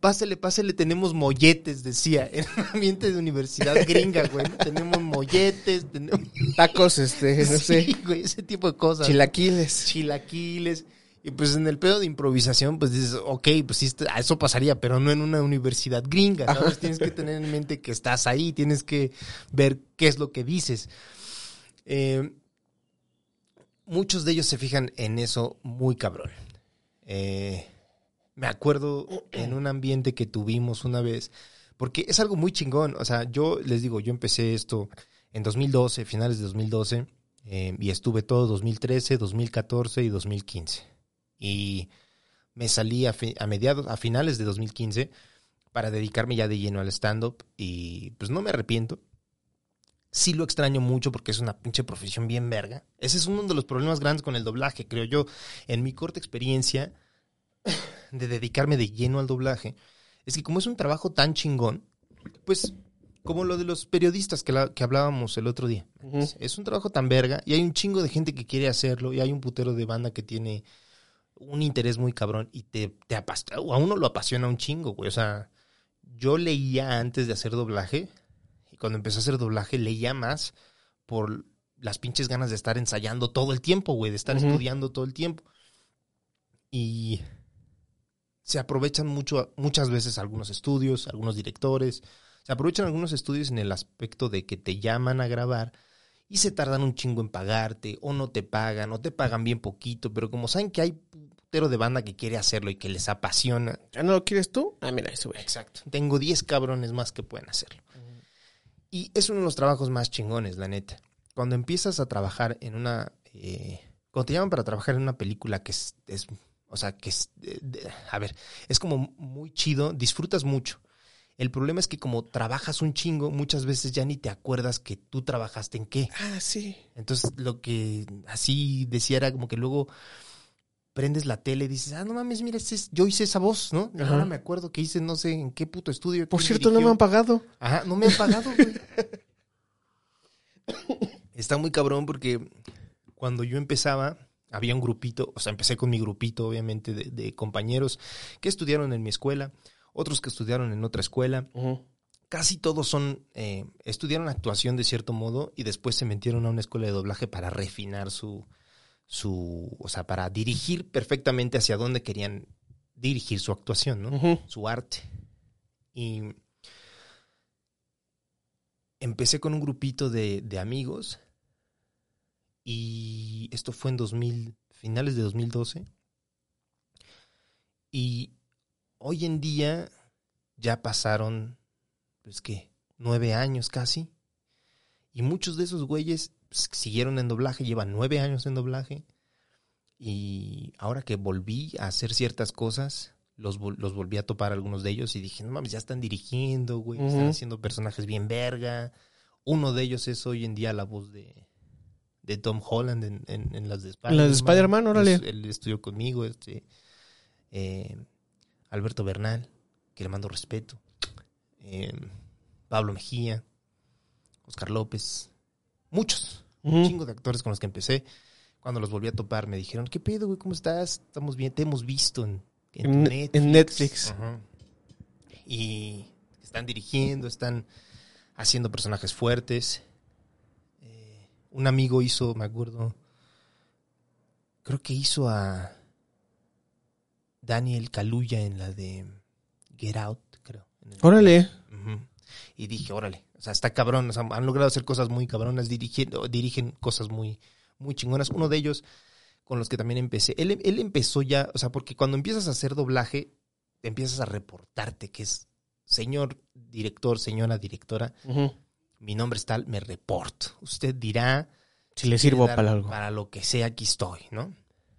pásale, pásale, tenemos molletes, decía, [laughs] en un ambiente de universidad gringa, güey. Tenemos molletes, tenemos... Tacos, este, no sé. güey, ese tipo de cosas. Chilaquiles. Chilaquiles. Y pues en el pedo de improvisación, pues dices, ok, pues sí, eso pasaría, pero no en una universidad gringa, ¿sabes? tienes que tener en mente que estás ahí, tienes que ver qué es lo que dices. Eh, muchos de ellos se fijan en eso muy cabrón. Eh, me acuerdo en un ambiente que tuvimos una vez, porque es algo muy chingón. O sea, yo les digo, yo empecé esto en 2012, finales de 2012, eh, y estuve todo 2013, 2014 y 2015. Y me salí a, a mediados, a finales de 2015 para dedicarme ya de lleno al stand-up y pues no me arrepiento sí lo extraño mucho porque es una pinche profesión bien verga. Ese es uno de los problemas grandes con el doblaje, creo yo. En mi corta experiencia [laughs] de dedicarme de lleno al doblaje, es que como es un trabajo tan chingón, pues como lo de los periodistas que, la- que hablábamos el otro día. Es un trabajo tan verga y hay un chingo de gente que quiere hacerlo y hay un putero de banda que tiene un interés muy cabrón y te, te a uno lo apasiona un chingo, güey. O sea, yo leía antes de hacer doblaje cuando empecé a hacer doblaje leía más por las pinches ganas de estar ensayando todo el tiempo, güey, de estar Ujú. estudiando todo el tiempo. Y se aprovechan mucho, muchas veces algunos estudios, algunos directores, se aprovechan algunos estudios en el aspecto de que te llaman a grabar y se tardan un chingo en pagarte, o no te pagan, o te pagan bien poquito, pero como saben que hay putero de banda que quiere hacerlo y que les apasiona. ¿Ya no lo quieres tú? Ah, mira, ese güey. Exacto. Tengo 10 cabrones más que pueden hacerlo. Y es uno de los trabajos más chingones, la neta. Cuando empiezas a trabajar en una... eh, cuando te llaman para trabajar en una película que es... es- o sea, que es... de- de- a ver, es como muy chido, disfrutas mucho. El problema es que como trabajas un chingo, muchas veces ya ni te acuerdas que tú trabajaste en qué. Ah, sí. Entonces, lo que así decía era como que luego prendes la tele y dices, ah, no mames, mira, ese es- yo hice esa voz, ¿no? Y Ajá. ahora me acuerdo que hice no sé en qué puto estudio. Por cierto, no me han pagado. Ajá, no me han pagado, güey. [laughs] Está muy cabrón porque cuando yo empezaba, había un grupito, o sea, empecé con mi grupito, obviamente, de, de compañeros que estudiaron en mi escuela, otros que estudiaron en otra escuela. Casi todos son, eh, estudiaron actuación de cierto modo y después se metieron a una escuela de doblaje para refinar su, su, o sea, para dirigir perfectamente hacia dónde querían dirigir su actuación, ¿no? Su arte. Y empecé con un grupito de, de amigos y esto fue en 2000, finales de 2012. Y hoy en día ya pasaron, pues qué, nueve años casi. Y muchos de esos güeyes siguieron en doblaje, llevan nueve años en doblaje. Y ahora que volví a hacer ciertas cosas, los, vol- los volví a topar algunos de ellos y dije, no mames, ya están dirigiendo, güey, están haciendo personajes bien verga. Uno de ellos es hoy en día la voz de, de Tom Holland en, en- en las de Spider-Man. las de Spider-Man, órale. Es- Él estudió conmigo, este, eh, Alberto Bernal, que le mando respeto. eh, Pablo Mejía, Oscar López, muchos, un chingo de actores con los que empecé. Cuando los volví a topar, me dijeron, ¿qué pedo, güey? ¿Cómo estás? Estamos bien, te hemos visto en, en tu En- Netflix. en Netflix. Ajá. Y están dirigiendo, están haciendo personajes fuertes. Eh, un amigo hizo, me acuerdo, creo que hizo a Daniel Kaluuya en la de Get Out, creo. Órale. Y dije, órale, o sea, está cabrón, o sea, han logrado hacer cosas muy cabronas, dirigiendo, dirigen cosas muy, muy chingonas. Uno de ellos, con los que también empecé, él, él empezó ya, o sea, porque cuando empiezas a hacer doblaje, te empiezas a reportarte, que es, señor director, señora directora, mi nombre es tal, me reporto. Usted dirá... Si le sirvo para algo. Para lo que sea, aquí estoy, ¿no?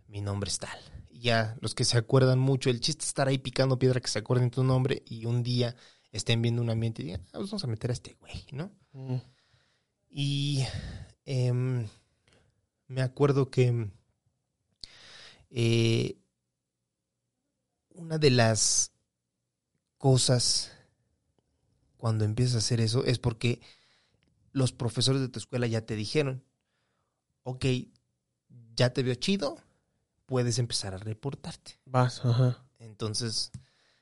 Mi nombre es tal. Y ya, los que se acuerdan mucho, el chiste es estar ahí picando piedra que se acuerden tu nombre y un día estén viendo un ambiente y digan, "Ah, pues vamos a meter a este güey, ¿no? Ujú. Y em, me acuerdo que eh, una de las cosas cuando empiezas a hacer eso es porque los profesores de tu escuela ya te dijeron, ok, ya te veo chido, puedes empezar a reportarte. Vas, ajá. Entonces,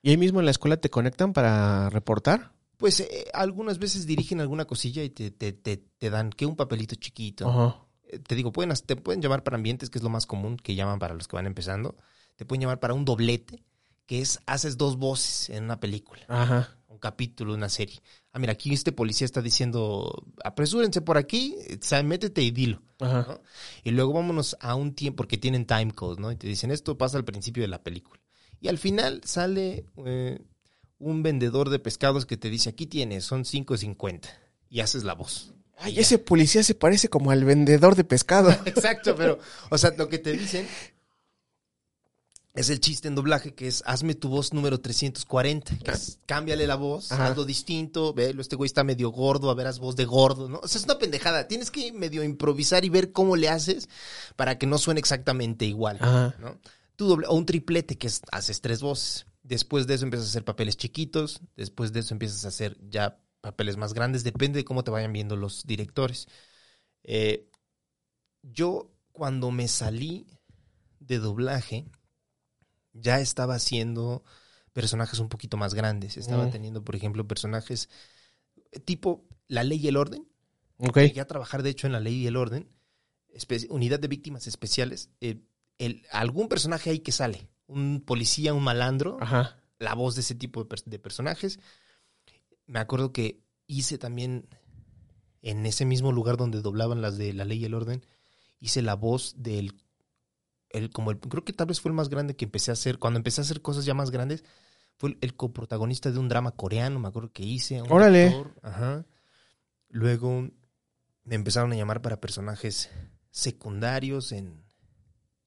¿Y ahí mismo en la escuela te conectan para reportar? pues eh, algunas veces dirigen alguna cosilla y te, te, te, te dan que un papelito chiquito. Ajá. Eh, te digo, pueden, te pueden llamar para ambientes, que es lo más común que llaman para los que van empezando. Te pueden llamar para un doblete, que es haces dos voces en una película, Ajá. un capítulo, una serie. Ah, mira, aquí este policía está diciendo, apresúrense por aquí, eh, métete y dilo. Ajá. ¿no? Y luego vámonos a un tiempo, porque tienen time code, ¿no? Y te dicen, esto pasa al principio de la película. Y al final sale eh, un vendedor de pescados que te dice, aquí tienes, son 5.50. Y haces la voz. Ay, ese policía se parece como al vendedor de pescado. [laughs] Exacto, pero, o sea, lo que te dicen es el chiste en doblaje que es hazme tu voz número 340. que es, cámbiale la voz, Ajá. hazlo distinto, velo, este güey está medio gordo, a ver, haz voz de gordo, ¿no? O sea, es una pendejada. Tienes que medio improvisar y ver cómo le haces para que no suene exactamente igual, Ajá. ¿no? Doble, o un triplete que es, haces tres voces. Después de eso empiezas a hacer papeles chiquitos. Después de eso empiezas a hacer ya papeles más grandes, depende de cómo te vayan viendo los directores. Eh, yo cuando me salí de doblaje, ya estaba haciendo personajes un poquito más grandes. Estaba Mm. teniendo, por ejemplo, personajes tipo La Ley y el Orden. Ok. Llegué a trabajar, de hecho, en La Ley y el Orden, espe- unidad de víctimas especiales. Eh, el- algún personaje ahí que sale, un policía, un malandro, Ajá. la voz de ese tipo de, pers- de personajes. Me acuerdo que hice también en ese mismo lugar donde doblaban las de La Ley y el Orden, hice la voz del el, como el, creo que tal vez fue el más grande que empecé a hacer, cuando empecé a hacer cosas ya más grandes, fue el, el coprotagonista de un drama coreano, me acuerdo que hice. un Órale. actor, ajá. Luego me empezaron a llamar para personajes secundarios en,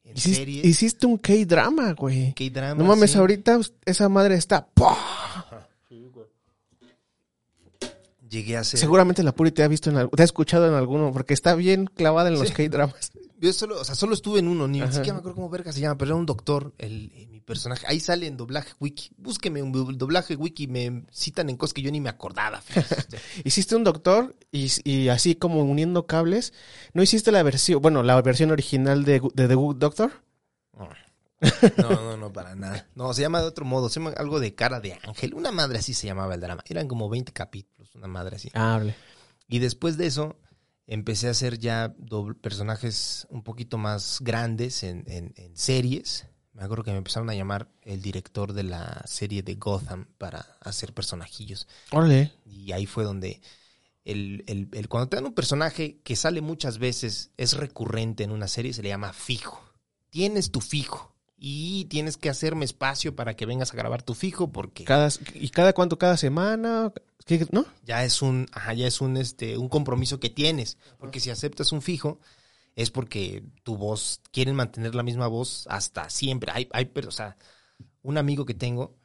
en Hiciste, series. hiciste un K-drama, güey. K-drama, No mames, sí. ahorita esa madre está. ¡pah! Llegué a hacer... Seguramente la Puri te ha visto en algo, te ha escuchado en alguno, porque está bien clavada en los Sí. K-dramas. Yo solo, o sea, solo estuve en uno, ni Ajá. siquiera me acuerdo cómo verga se llama, pero era un doctor, el, eh, mi personaje. Ahí sale en doblaje wiki. Búsqueme un do- doblaje wiki, me citan en cosas que yo ni me acordaba. [laughs] Hiciste un doctor y, y así como uniendo cables. ¿No hiciste la versión, bueno, la versión original de, de The Good Doctor? No, no, no, para nada. No, se llama de otro modo, se llama algo de cara de ángel. Una madre así se llamaba el drama. Eran como 20 capítulos, una madre así. Ah, hable. Y después de eso, empecé a hacer ya doble- personajes un poquito más grandes en, en- en series. Me acuerdo que me empezaron a llamar el director de la serie de Gotham para hacer personajillos. Órale. Y ahí fue donde el, el- el- cuando te dan un personaje que sale muchas veces, es recurrente en una serie, se le llama fijo. Tienes tu fijo. Y tienes que hacerme espacio para que vengas a grabar tu fijo porque Cada, ¿Y cada cuánto? ¿Cada semana? ¿Qué- ¿No? ya es un, ajá, ya es un, este, un compromiso que tienes. Porque si aceptas un fijo, es porque tu voz, quieren mantener la misma voz hasta siempre. Hay, hay, pero, o sea, un amigo que tengo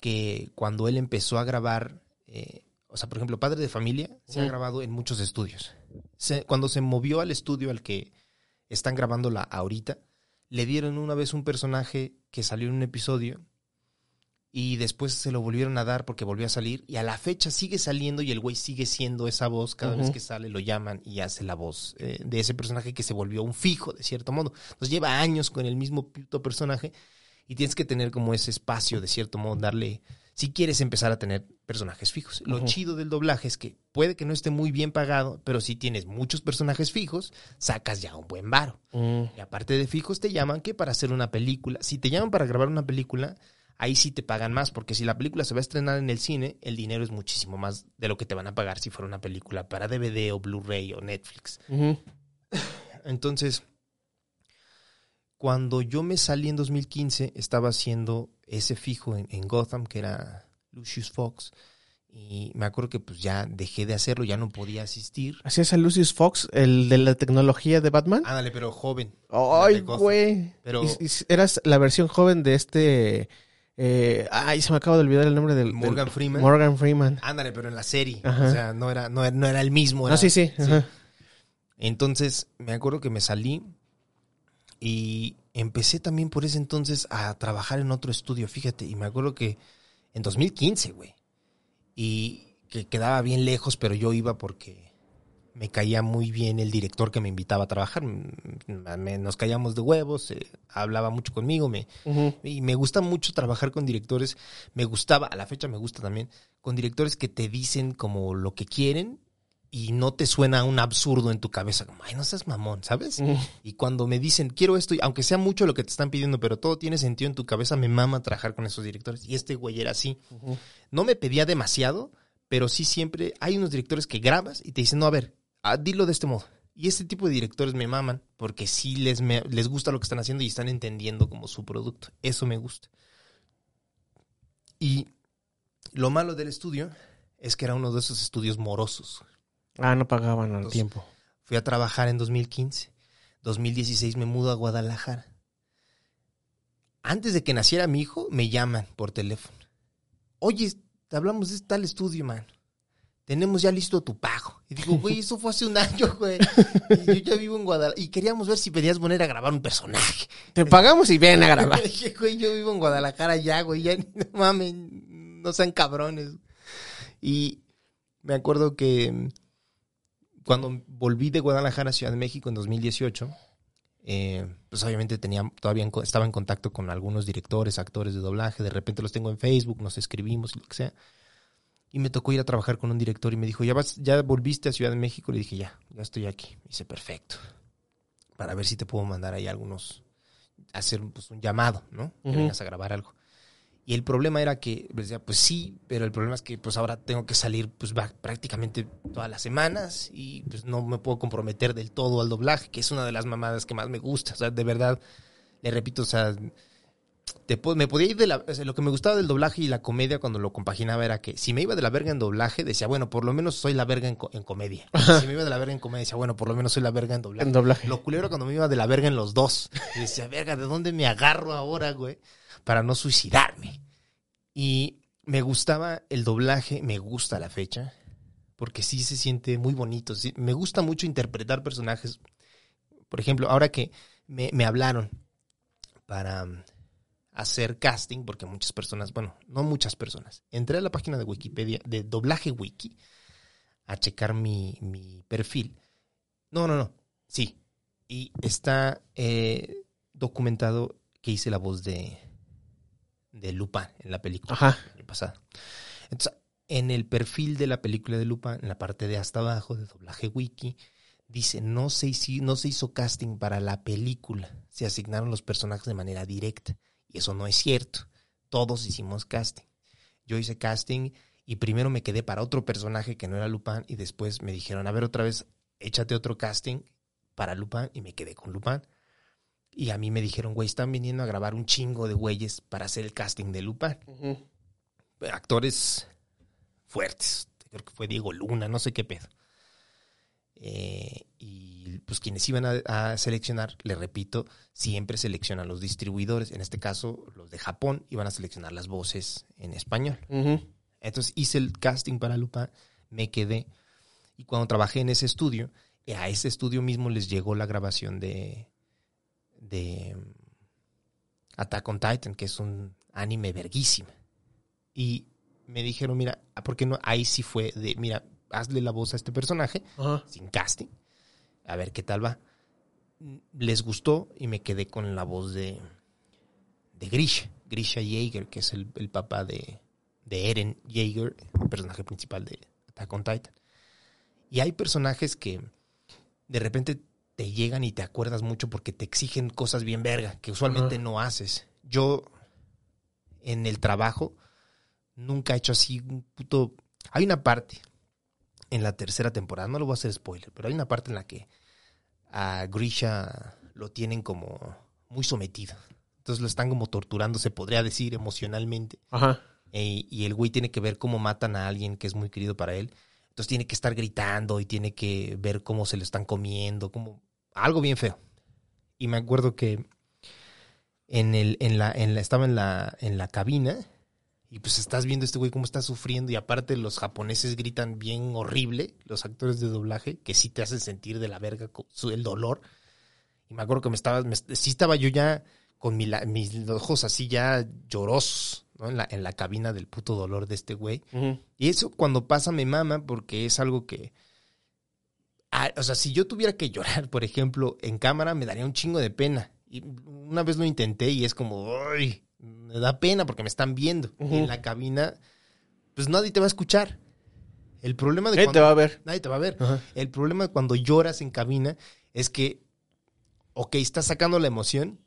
que cuando él empezó a grabar, eh, o sea, por ejemplo, Padre de Familia, se ha grabado en muchos estudios. Se- cuando se movió al estudio al que están grabándola ahorita, le dieron una vez un personaje que salió en un episodio y después se lo volvieron a dar porque volvió a salir y a la fecha sigue saliendo y el güey sigue siendo esa voz cada vez que sale lo llaman y hace la voz eh, de ese personaje que se volvió un fijo de cierto modo. Entonces lleva años con el mismo puto personaje y tienes que tener como ese espacio de cierto modo darle si quieres empezar a tener personajes fijos lo chido del doblaje es que puede que no esté muy bien pagado pero si tienes muchos personajes fijos sacas ya un buen varo Mm. y aparte de fijos, te llaman que para hacer una película. Si te llaman para grabar una película, ahí sí te pagan más, porque si la película se va a estrenar en el cine, el dinero es muchísimo más de lo que te van a pagar si fuera una película para DVD o Blu-ray o Netflix. Entonces, cuando yo me salí en 2015, estaba haciendo ese fijo en, en Gotham, que era Lucius Fox. Y me acuerdo que pues ya dejé de hacerlo, ya no podía asistir. ¿Hacías a Lucius Fox, el de la tecnología de Batman? Ándale, pero joven. ¡Ay, güey! Pero- Y- y eras la versión joven de este... eh, ay, se me acaba de olvidar el nombre del... del- Morgan Freeman. Morgan Freeman. Ándale, pero en la serie. Ajá. O sea, no era, no, era- no era el mismo. No, era- sí, sí. ajá. Entonces, me acuerdo que me salí y empecé también por ese entonces a trabajar en otro estudio, fíjate. Y me acuerdo que en 2015, güey. Y que quedaba bien lejos, pero yo iba porque me caía muy bien el director que me invitaba a trabajar. Me- nos caíamos de huevos, eh, hablaba mucho conmigo, me, y me gusta mucho trabajar con directores. Me gustaba, a la fecha me gusta también, con directores que te dicen como lo que quieren y no te suena un absurdo en tu cabeza, como, ay, no seas mamón, ¿sabes? Ujú. Y cuando me dicen, quiero esto, y aunque sea mucho lo que te están pidiendo, pero todo tiene sentido en tu cabeza, me mama trabajar con esos directores. Y este güey era así. No me pedía demasiado, pero sí siempre hay unos directores que grabas y te dicen, no, a ver, ah, dilo de este modo. Y este tipo de directores me maman porque sí les, me- les gusta lo que están haciendo y están entendiendo como su producto. Eso me gusta. Y lo malo del estudio es que era uno de esos estudios morosos. Ah, no pagaban al tiempo. Fui a trabajar en 2015. 2016 me mudo a Guadalajara. Antes de que naciera mi hijo, me llaman por teléfono. Oye, te hablamos de tal estudio, man. Tenemos ya listo tu pago. Y digo, güey, eso fue hace un [laughs] año, güey. Y yo ya vivo en Guadalajara. Y queríamos ver si pedías poner a grabar un personaje. Te pagamos y ven a grabar. [laughs] Dije, güey, yo vivo en Guadalajara ya, güey. Ya, no mames, no sean cabrones. Y me acuerdo que cuando volví de Guadalajara a Ciudad de México en 2018, eh, pues obviamente tenía, todavía en estaba en contacto con algunos directores, actores de doblaje, de repente los tengo en Facebook, nos escribimos y lo que sea. Y me tocó ir a trabajar con un director y me dijo, ¿ya, vas, ya volviste a Ciudad de México? Le dije, ya, ya estoy aquí. Me dice, perfecto. Para ver si te puedo mandar ahí algunos, hacer pues, un llamado, ¿no? Que vengas a grabar algo. Y el problema era que, pues, decía, pues sí, pero el problema es que pues ahora tengo que salir pues va- prácticamente todas las semanas y pues no me puedo comprometer del todo al doblaje, que es una de las mamadas que más me gusta. O sea, de verdad, le repito, o sea, te me podía ir de la... o sea, lo que me gustaba del doblaje y la comedia cuando lo compaginaba era que si me iba de la verga en doblaje, decía, bueno, por lo menos soy la verga en, co- en comedia. [laughs] Si me iba de la verga en comedia, decía, bueno, por lo menos soy la verga en doblaje. En doblaje. Lo culero cuando me iba de la verga en los dos. Y decía, verga, ¿de dónde me agarro ahora, güey? Para no suicidarme. Y me gustaba el doblaje, me gusta la fecha, porque sí se siente muy bonito. me gusta mucho interpretar personajes. Por ejemplo, ahora que me, me hablaron para mm, hacer casting, porque muchas personas, bueno, no muchas personas, entré a la página de Wikipedia, de Doblaje Wiki, a checar mi, mi perfil. No, no, no, sí. Y está eh, documentado que hice la voz de, de Lupin en la película Ajá. pasado. Entonces, en el perfil de la película de Lupa, en la parte de hasta abajo, de doblaje wiki, dice, no se, hici- no se hizo casting para la película, se asignaron los personajes de manera directa. Y eso no es cierto. Todos hicimos casting. Yo hice casting y primero me quedé para otro personaje que no era Lupin y después me dijeron, a ver otra vez, échate otro casting para Lupin y me quedé con Lupin. Y a mí me dijeron, güey, están viniendo a grabar un chingo de güeyes para hacer el casting de Lupin actores fuertes. Creo que fue Diego Luna, no sé qué pedo. Eh, y pues quienes iban a, a seleccionar, le repito, siempre seleccionan los distribuidores. En este caso, los de Japón iban a seleccionar las voces en español. Entonces hice el casting para Lupa, me quedé. Y cuando trabajé en ese estudio, a ese estudio mismo les llegó la grabación de, de Attack on Titan, que es un anime verguísima. Y me dijeron, mira, ¿por qué no? Ahí sí fue de, mira, hazle la voz a este personaje Ajá. sin casting. A ver qué tal va. Les gustó y me quedé con la voz de, de Grisha, Grisha Jaeger, que es el, el papá de, de Eren Jaeger, el personaje principal de Attack on Titan. Y hay personajes que de repente te llegan y te acuerdas mucho porque te exigen cosas bien verga, que usualmente no haces. Yo, en el trabajo, nunca he hecho así un puto... Hay una parte en la tercera temporada, no lo voy a hacer spoiler, pero hay una parte en la que a Grisha lo tienen como muy sometido. Entonces lo están como torturando, se podría decir, emocionalmente. Ajá. Eh, y el güey tiene que ver cómo matan a alguien que es muy querido para él. Entonces tiene que estar gritando y tiene que ver cómo se lo están comiendo, como algo bien feo. Y me acuerdo que en el, en la, en la, estaba en la, en la cabina y pues estás viendo este güey cómo está sufriendo y aparte los japoneses gritan bien horrible, los actores de doblaje, que sí te hacen sentir de la verga el dolor. Y me acuerdo que me estaba, me- sí estaba yo ya con mi mis ojos así ya llorosos, ¿no? En la, en la cabina del puto dolor de este güey. Y eso cuando pasa me mama porque es algo que... Ah, o sea, si yo tuviera que llorar, por ejemplo, en cámara, me daría un chingo de pena. Y una vez lo intenté y es como, ¡ay! Me da pena porque me están viendo. Y en la cabina, pues nadie te va a escuchar. El problema de cuando- te va a ver. Nadie te va a ver. El problema de cuando lloras en cabina es que, ok, estás sacando la emoción,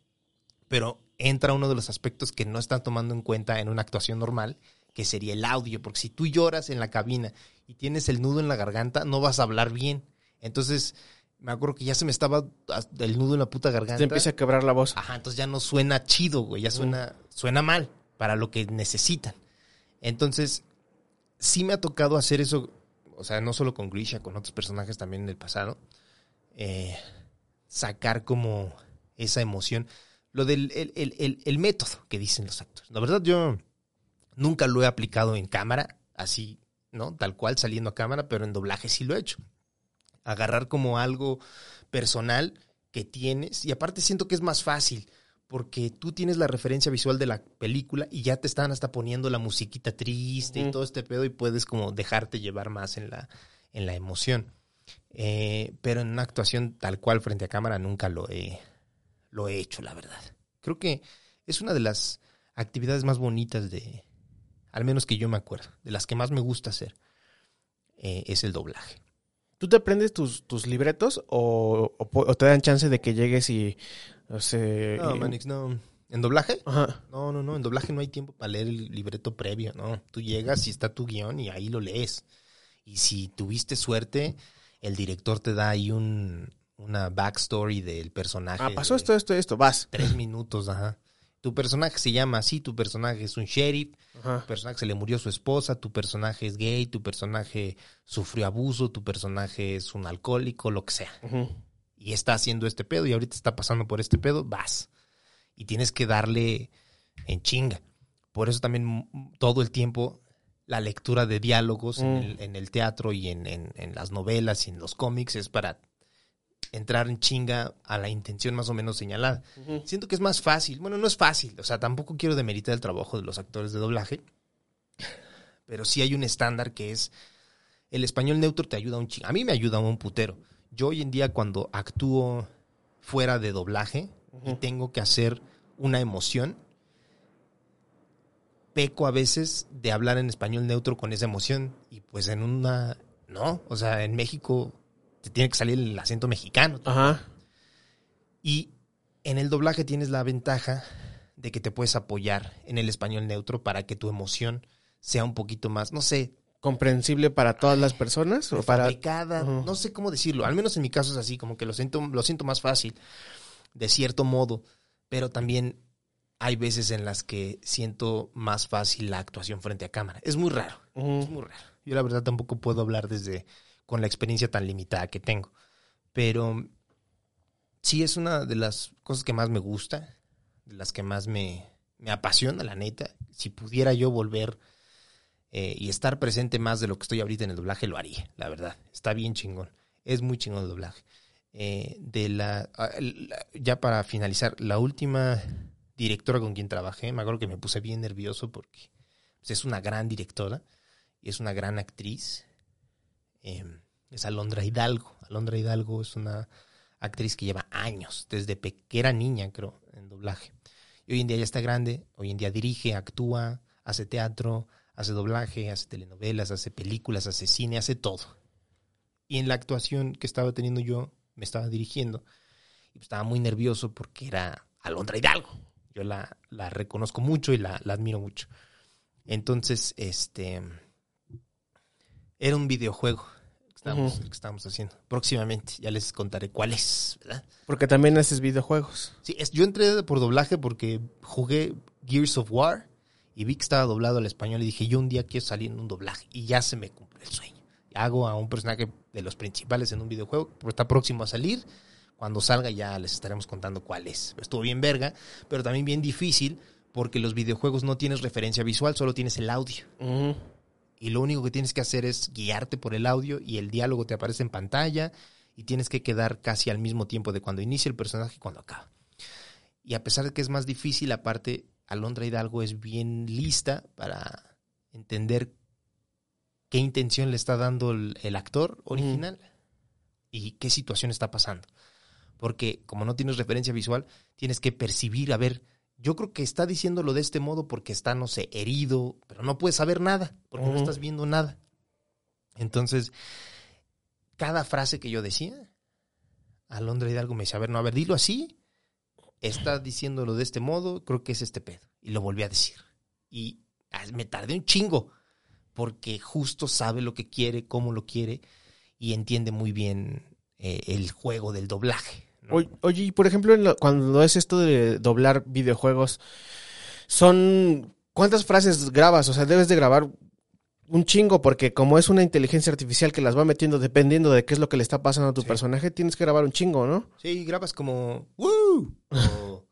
pero entra uno de los aspectos que no están tomando en cuenta en una actuación normal, que sería el audio, porque si tú lloras en la cabina y tienes el nudo en la garganta, no vas a hablar bien. Entonces, me acuerdo que ya se me estaba hasta el nudo en la puta garganta. Te empieza a quebrar la voz. Ajá, entonces ya no suena chido, güey, ya suena, suena mal para lo que necesitan. Entonces, sí me ha tocado hacer eso, o sea, no solo con Grisha, con otros personajes también en el pasado, eh, sacar como esa emoción. Lo del el, el- el- el método que dicen los actores. La verdad, yo nunca lo he aplicado en cámara, así, ¿no? Tal cual, saliendo a cámara, pero en doblaje sí lo he hecho. Agarrar como algo personal que tienes, y aparte siento que es más fácil, porque tú tienes la referencia visual de la película y ya te están hasta poniendo la musiquita triste y todo este pedo y puedes como dejarte llevar más en la, en la emoción. Eh, pero en una actuación tal cual frente a cámara nunca lo he, lo he hecho, la verdad. Creo que es una de las actividades más bonitas de, al menos que yo me acuerdo, de las que más me gusta hacer, eh, es el doblaje. ¿Tú te aprendes tus, tus libretos o, o po- o te dan chance de que llegues y... O sea, No, y- Manix, no. ¿En doblaje? Ajá. No, no, no. En doblaje no hay tiempo para leer el libreto previo, ¿no? Tú llegas y está tu guion y ahí lo lees. Y si tuviste suerte, el director te da ahí un, una backstory del personaje. Ah, pasó de esto, esto, esto, vas. Tres minutos, ajá. Tu personaje se llama así, tu personaje es un sheriff, Ajá. tu personaje se le murió su esposa, tu personaje es gay, tu personaje sufrió abuso, tu personaje es un alcohólico, lo que sea y está haciendo este pedo y ahorita está pasando por este pedo, vas. Y tienes que darle en chinga. Por eso también todo el tiempo la lectura de diálogos en, Mm. el, en el teatro y en, en- en las novelas y en los cómics es para entrar en chinga a la intención más o menos señalada. Siento que es más fácil. Bueno, no es fácil. O sea, tampoco quiero demeritar el trabajo de los actores de doblaje. Pero sí hay un estándar que es el español neutro te ayuda un chingo. A mí me ayuda un putero. Yo hoy en día cuando actúo fuera de doblaje y tengo que hacer una emoción, peco a veces de hablar en español neutro con esa emoción y pues en una no, o sea, en México te tiene que salir el acento mexicano. Ajá. Y en el doblaje tienes la ventaja de que te puedes apoyar en el español neutro para que tu emoción sea un poquito más, no sé, ¿Comprensible para todas las personas? ¿O para...? Ujú. no sé cómo decirlo. Al menos en mi caso es así, como que lo siento, lo siento más fácil, de cierto modo, pero también hay veces en las que siento más fácil la actuación frente a cámara. Es muy raro, es muy raro. Yo la verdad tampoco puedo hablar desde con la experiencia tan limitada que tengo, pero sí es una de las cosas que más me gusta, de las que más me, apasiona, la neta. Si pudiera yo volver eh, y estar presente más de lo que estoy ahorita en el doblaje, lo haría, la verdad. Está bien chingón. Es muy chingón el doblaje. Eh, de la, ah, la- ya para finalizar, la última directora con quien trabajé, me acuerdo que me puse bien nervioso porque pues, es una gran directora y es una gran actriz. Eh, es Alondra Hidalgo. Alondra Hidalgo es una actriz que lleva años, desde que era niña, creo, en doblaje. Y hoy en día ya está grande, hoy en día dirige, actúa, hace teatro, hace doblaje, hace telenovelas, hace películas, hace cine, hace todo. Y en la actuación que estaba teniendo yo, me estaba dirigiendo, y pues estaba muy nervioso porque era Alondra Hidalgo. Yo la, la reconozco mucho y la, la admiro mucho. Entonces, este. Era un videojuego que estábamos, Ujú. el que estábamos haciendo. Próximamente, ya les contaré cuál es, ¿verdad? Porque también haces videojuegos. Sí, es- yo entré por doblaje porque jugué Gears of War y vi que estaba doblado al español y dije, yo un día quiero salir en un doblaje y ya se me cumplió el sueño. Hago a un personaje de los principales en un videojuego, pero está próximo a salir. Cuando salga ya les estaremos contando cuál es. Estuvo bien verga, pero también bien difícil porque los videojuegos no tienes referencia visual, solo tienes el audio. Ujú. Y lo único que tienes que hacer es guiarte por el audio y el diálogo te aparece en pantalla y tienes que quedar casi al mismo tiempo de cuando inicia el personaje y cuando acaba. Y a pesar de que es más difícil, aparte, Alondra Hidalgo es bien lista para entender qué intención le está dando el, el actor original y qué situación está pasando. Porque como no tienes referencia visual, tienes que percibir, a ver, yo creo que está diciéndolo de este modo porque está, no sé, herido, pero no puedes saber nada, porque no estás viendo nada. Entonces, cada frase que yo decía, Alondra Hidalgo me decía, a ver, no, a ver, dilo así, está diciéndolo de este modo, creo que es este pedo. Y lo volví a decir. Y ah, me tardé un chingo, porque justo sabe lo que quiere, cómo lo quiere, y entiende muy bien eh, el juego del doblaje. ¿No? Oy- Oye, y por ejemplo, en lo- cuando es esto de doblar videojuegos, son... ¿Cuántas frases grabas? O sea, debes de grabar un chingo, porque como es una inteligencia artificial que las va metiendo dependiendo de qué es lo que le está pasando a tu Sí. personaje, tienes que grabar un chingo, ¿no? Sí, grabas como, ¡Woo! [laughs] O,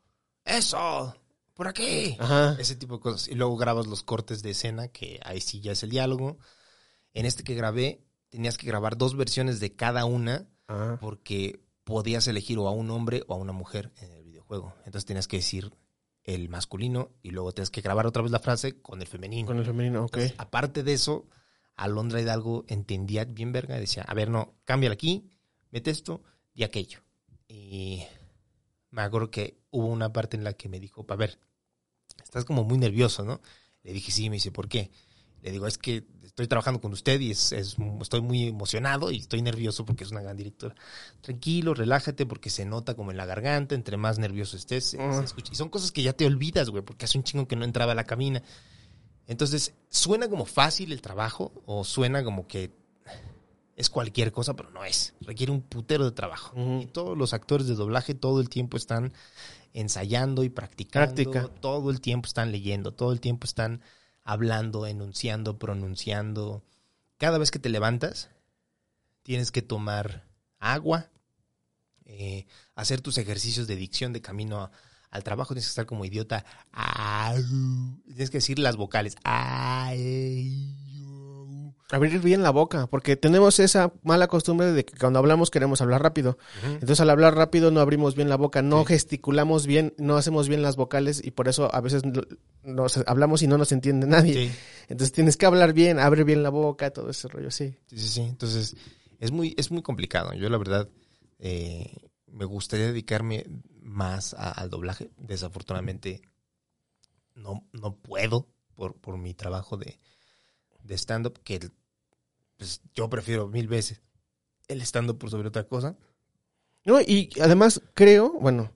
¡Eso! ¡Por aquí! Ajá. Ese tipo de cosas. Y luego grabas los cortes de escena, que ahí sí ya es el diálogo. En este que grabé, tenías que grabar dos versiones de cada una, Ah. porque podías elegir o a un hombre o a una mujer en el videojuego. juego. Entonces tenías que decir el masculino y luego tienes que grabar otra vez la frase con el femenino. Con el femenino, ok. Entonces, aparte de eso, Alondra Hidalgo entendía bien verga y decía, a ver, no, cámbiala aquí, mete esto y aquello. Y me acuerdo que hubo una parte en la que me dijo, a ver, estás como muy nervioso, ¿no? Le dije, sí, me dice, ¿por qué? Le digo, es que estoy trabajando con usted y es, es- estoy muy emocionado y estoy nervioso porque es una gran directora. Tranquilo, relájate porque se nota como en la garganta, entre más nervioso estés, se- Ah. se escucha. Y son cosas que ya te olvidas, güey, porque hace un chingo que no entraba a la cabina. Entonces, suena como fácil el trabajo o suena como que es cualquier cosa, pero no es. Requiere un putero de trabajo. Y todos los actores de doblaje todo el tiempo están ensayando y practicando. Todo el tiempo están leyendo, todo el tiempo están hablando, enunciando, pronunciando. Cada vez que te levantas, tienes que tomar agua, eh, hacer tus ejercicios de dicción de camino al trabajo, tienes que estar como idiota. Tienes que decir las vocales. Abrir bien la boca, porque tenemos esa mala costumbre de que cuando hablamos queremos hablar rápido. Entonces al hablar rápido no abrimos bien la boca, no Sí. gesticulamos bien, no hacemos bien las vocales y por eso a veces no- nos hablamos y no nos entiende nadie. Sí. Entonces tienes que hablar bien, abre bien la boca, todo ese rollo, sí. Sí, sí, sí. Entonces, es muy, es muy complicado. Yo, la verdad, eh, me gustaría dedicarme más a- al doblaje. Desafortunadamente, no, no puedo por, por mi trabajo de, de stand-up, que el- pues, yo prefiero mil veces el stand-up por sobre otra cosa. No, y además creo, bueno,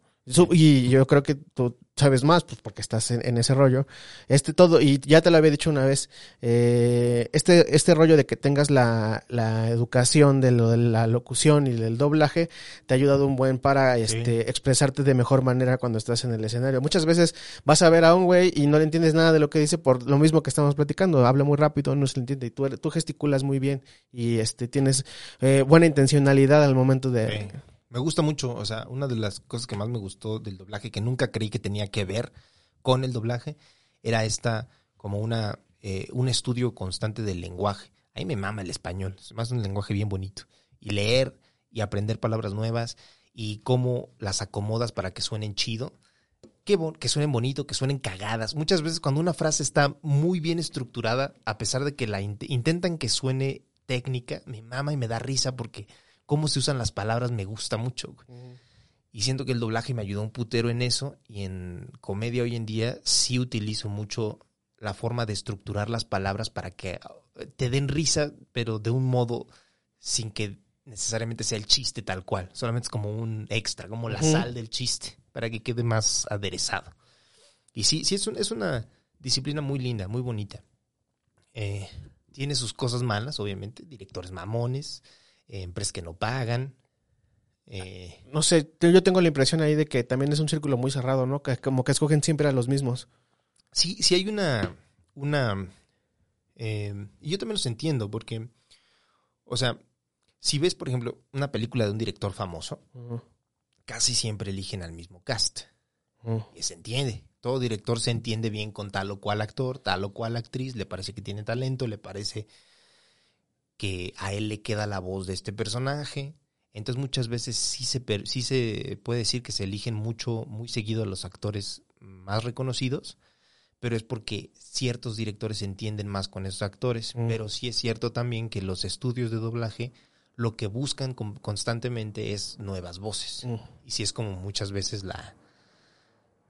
y yo creo que tú sabes más, pues porque estás en, en ese rollo. Este todo, y ya te lo había dicho una vez, eh, este, este rollo de que tengas la, la educación de lo de la locución y del doblaje, te ha ayudado un buen para este, expresarte de mejor manera cuando estás en el escenario. Muchas veces vas a ver a un güey y no le entiendes nada de lo que dice por lo mismo que estamos platicando, habla muy rápido, no se le entiende, y tú, tú gesticulas muy bien y este tienes eh, buena intencionalidad al momento de... Sí. Me gusta mucho, o sea, una de las cosas que más me gustó del doblaje, que nunca creí que tenía que ver con el doblaje, era esta como una eh, un estudio constante del lenguaje. A mí me mama el español, es más un lenguaje bien bonito. Y leer y aprender palabras nuevas y cómo las acomodas para que suenen chido. Que, bon- que suenen bonito, que suenen cagadas. Muchas veces cuando una frase está muy bien estructurada, a pesar de que la int- intentan que suene técnica, me mama y me da risa porque cómo se usan las palabras me gusta mucho. güey. Y siento que el doblaje me ayudó un putero en eso. Y en comedia hoy en día sí utilizo mucho la forma de estructurar las palabras para que eh, te den risa, pero de un modo sin que necesariamente sea el chiste tal cual. Solamente es como un extra, como la sal del chiste, para que quede más aderezado. Y sí, sí es, un- es una disciplina muy linda, muy bonita. Eh, tiene sus cosas malas, obviamente, directores mamones, eh, empresas que no pagan. eh, No sé, yo tengo la impresión ahí de que también es un círculo muy cerrado, ¿no? Que como que escogen siempre a los mismos. sí, sí hay una, una, eh, y yo también los entiendo, porque, o sea, si ves, por ejemplo, una película de un director famoso, casi siempre eligen al mismo cast. Y se entiende. Todo director se entiende bien con tal o cual actor, tal o cual actriz, le parece que tiene talento, le parece que a él le queda la voz de este personaje. Entonces muchas veces sí se, sí se puede decir que se eligen mucho, muy seguido a los actores más reconocidos, pero es porque ciertos directores se entienden más con esos actores. Mm. Pero sí es cierto también que los estudios de doblaje lo que buscan con- constantemente es nuevas voces. Mm. Y sí es como muchas veces la,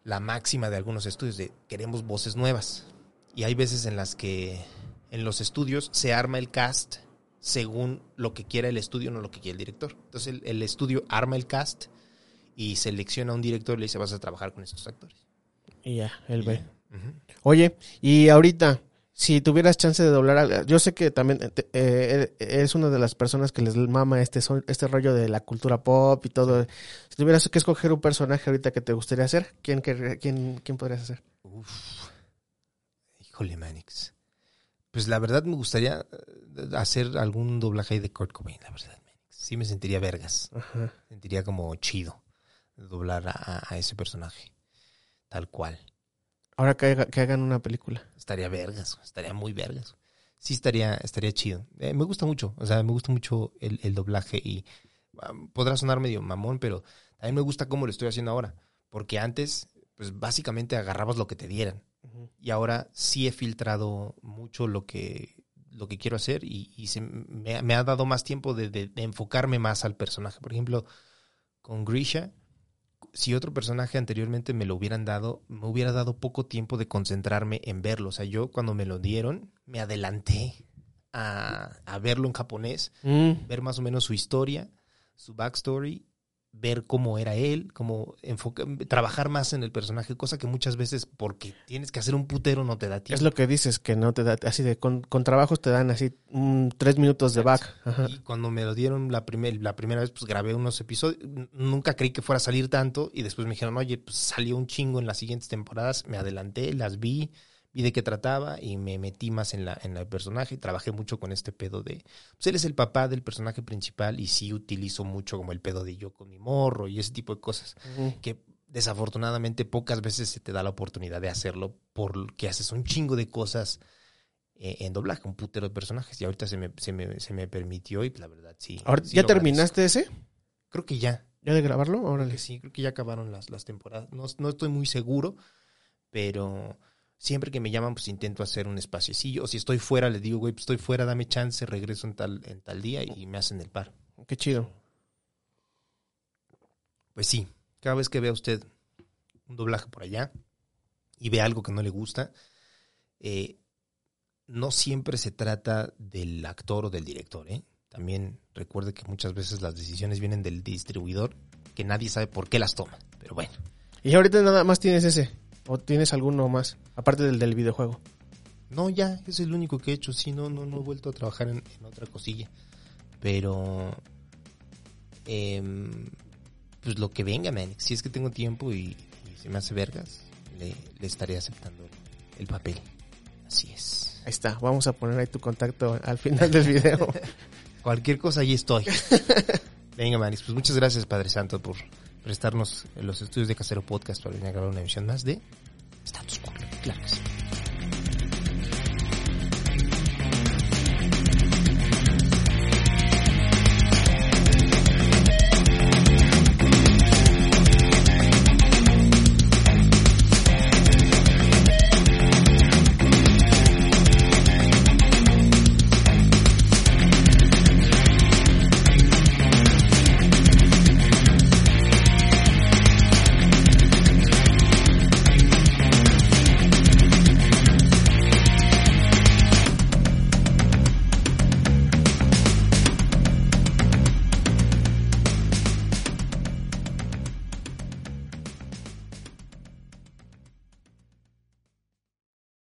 la máxima de algunos estudios de queremos voces nuevas. Y hay veces en las que en los estudios se arma el cast según lo que quiera el estudio, no lo que quiera el director. Entonces el, el estudio arma el cast y selecciona a un director y le dice vas a trabajar con estos actores. Y ya, él ve. Oye, y ahorita, si tuvieras chance de doblar, algo- yo sé que también eh, te- eh, eres una de las personas que les mama este, este rollo de la cultura pop y todo. Si tuvieras que escoger un personaje ahorita que te gustaría hacer, ¿quién, quién, quién podrías hacer? Uf. Híjole, Manix. Pues la verdad me gustaría eh, hacer algún doblaje ahí de Kurt Cobain, la verdad. Sí me sentiría vergas. Ajá. sentiría como chido doblar a, a ese personaje. Tal cual. Ahora que, haga- que hagan una película. Estaría vergas, estaría muy vergas. Sí, estaría, estaría chido. Eh, me gusta mucho, o sea, me gusta mucho el, el doblaje y um, podrá sonar medio mamón, pero también me gusta cómo lo estoy haciendo ahora. Porque antes, pues básicamente agarrabas lo que te dieran. Y ahora sí he filtrado mucho lo que, lo que quiero hacer y, y se, me, me ha dado más tiempo de, de- de enfocarme más al personaje. Por ejemplo, con Grisha, si otro personaje anteriormente me lo hubieran dado, me hubiera dado poco tiempo de concentrarme en verlo. O sea, yo cuando me lo dieron, me adelanté a, a verlo en japonés, Mm. ver más o menos su historia, su backstory, ver cómo era él, cómo enfoca- trabajar más en el personaje, cosa que muchas veces porque tienes que hacer un putero no te da tiempo. Es lo que dices, que no te da, así de, con, con trabajos te dan así mm, tres minutos de back. Ajá. Y cuando me lo dieron la, primer, la primera vez, pues grabé unos episodios. Nunca creí que fuera a salir tanto. Y después me dijeron, oye, pues salió un chingo en las siguientes temporadas. Me adelanté, las vi, vi de qué trataba y me metí más en, la, en el personaje. Trabajé mucho con este pedo de. Pues él es el papá del personaje principal y sí utilizo mucho como el pedo de yo con mi morro y ese tipo de cosas. Que desafortunadamente pocas veces se te da la oportunidad de hacerlo porque haces un chingo de cosas eh, en doblaje, un putero de personajes. Y ahorita se me, se me, se me permitió y la verdad sí. Ahora, sí ¿Ya terminaste ese? Creo que ya. ¿Ya de grabarlo? Creo Órale. que sí, creo que ya acabaron las, las temporadas. No, no estoy muy seguro, pero siempre que me llaman, pues intento hacer un espaciecillo. O si estoy fuera, les digo, güey, pues estoy fuera, dame chance, regreso en tal, en tal día y me hacen el par. Qué chido. Pues sí, cada vez que vea usted un doblaje por allá y ve algo que no le gusta, eh, no siempre se trata del actor o del director. ¿eh? También recuerde que muchas veces las decisiones vienen del distribuidor, que nadie sabe por qué las toma. Pero bueno, ¿Y ahorita nada más tienes ese? ¿O tienes alguno más? Aparte del del videojuego. no, ya, es el único que he hecho. Sí, no, no, no he vuelto a trabajar en, en otra cosilla. Pero, em, pues lo que venga, man. Si es que tengo tiempo y, y se me hace vergas, le, le estaré aceptando el, el papel. Así es. Ahí está. Vamos a poner ahí tu contacto al final del video. [laughs] Cualquier cosa, ahí estoy. [laughs] Venga, Manis, pues muchas gracias, Padre Santo, por prestarnos los estudios de Casero Podcast para venir a grabar una emisión más de Status Quo. Claro.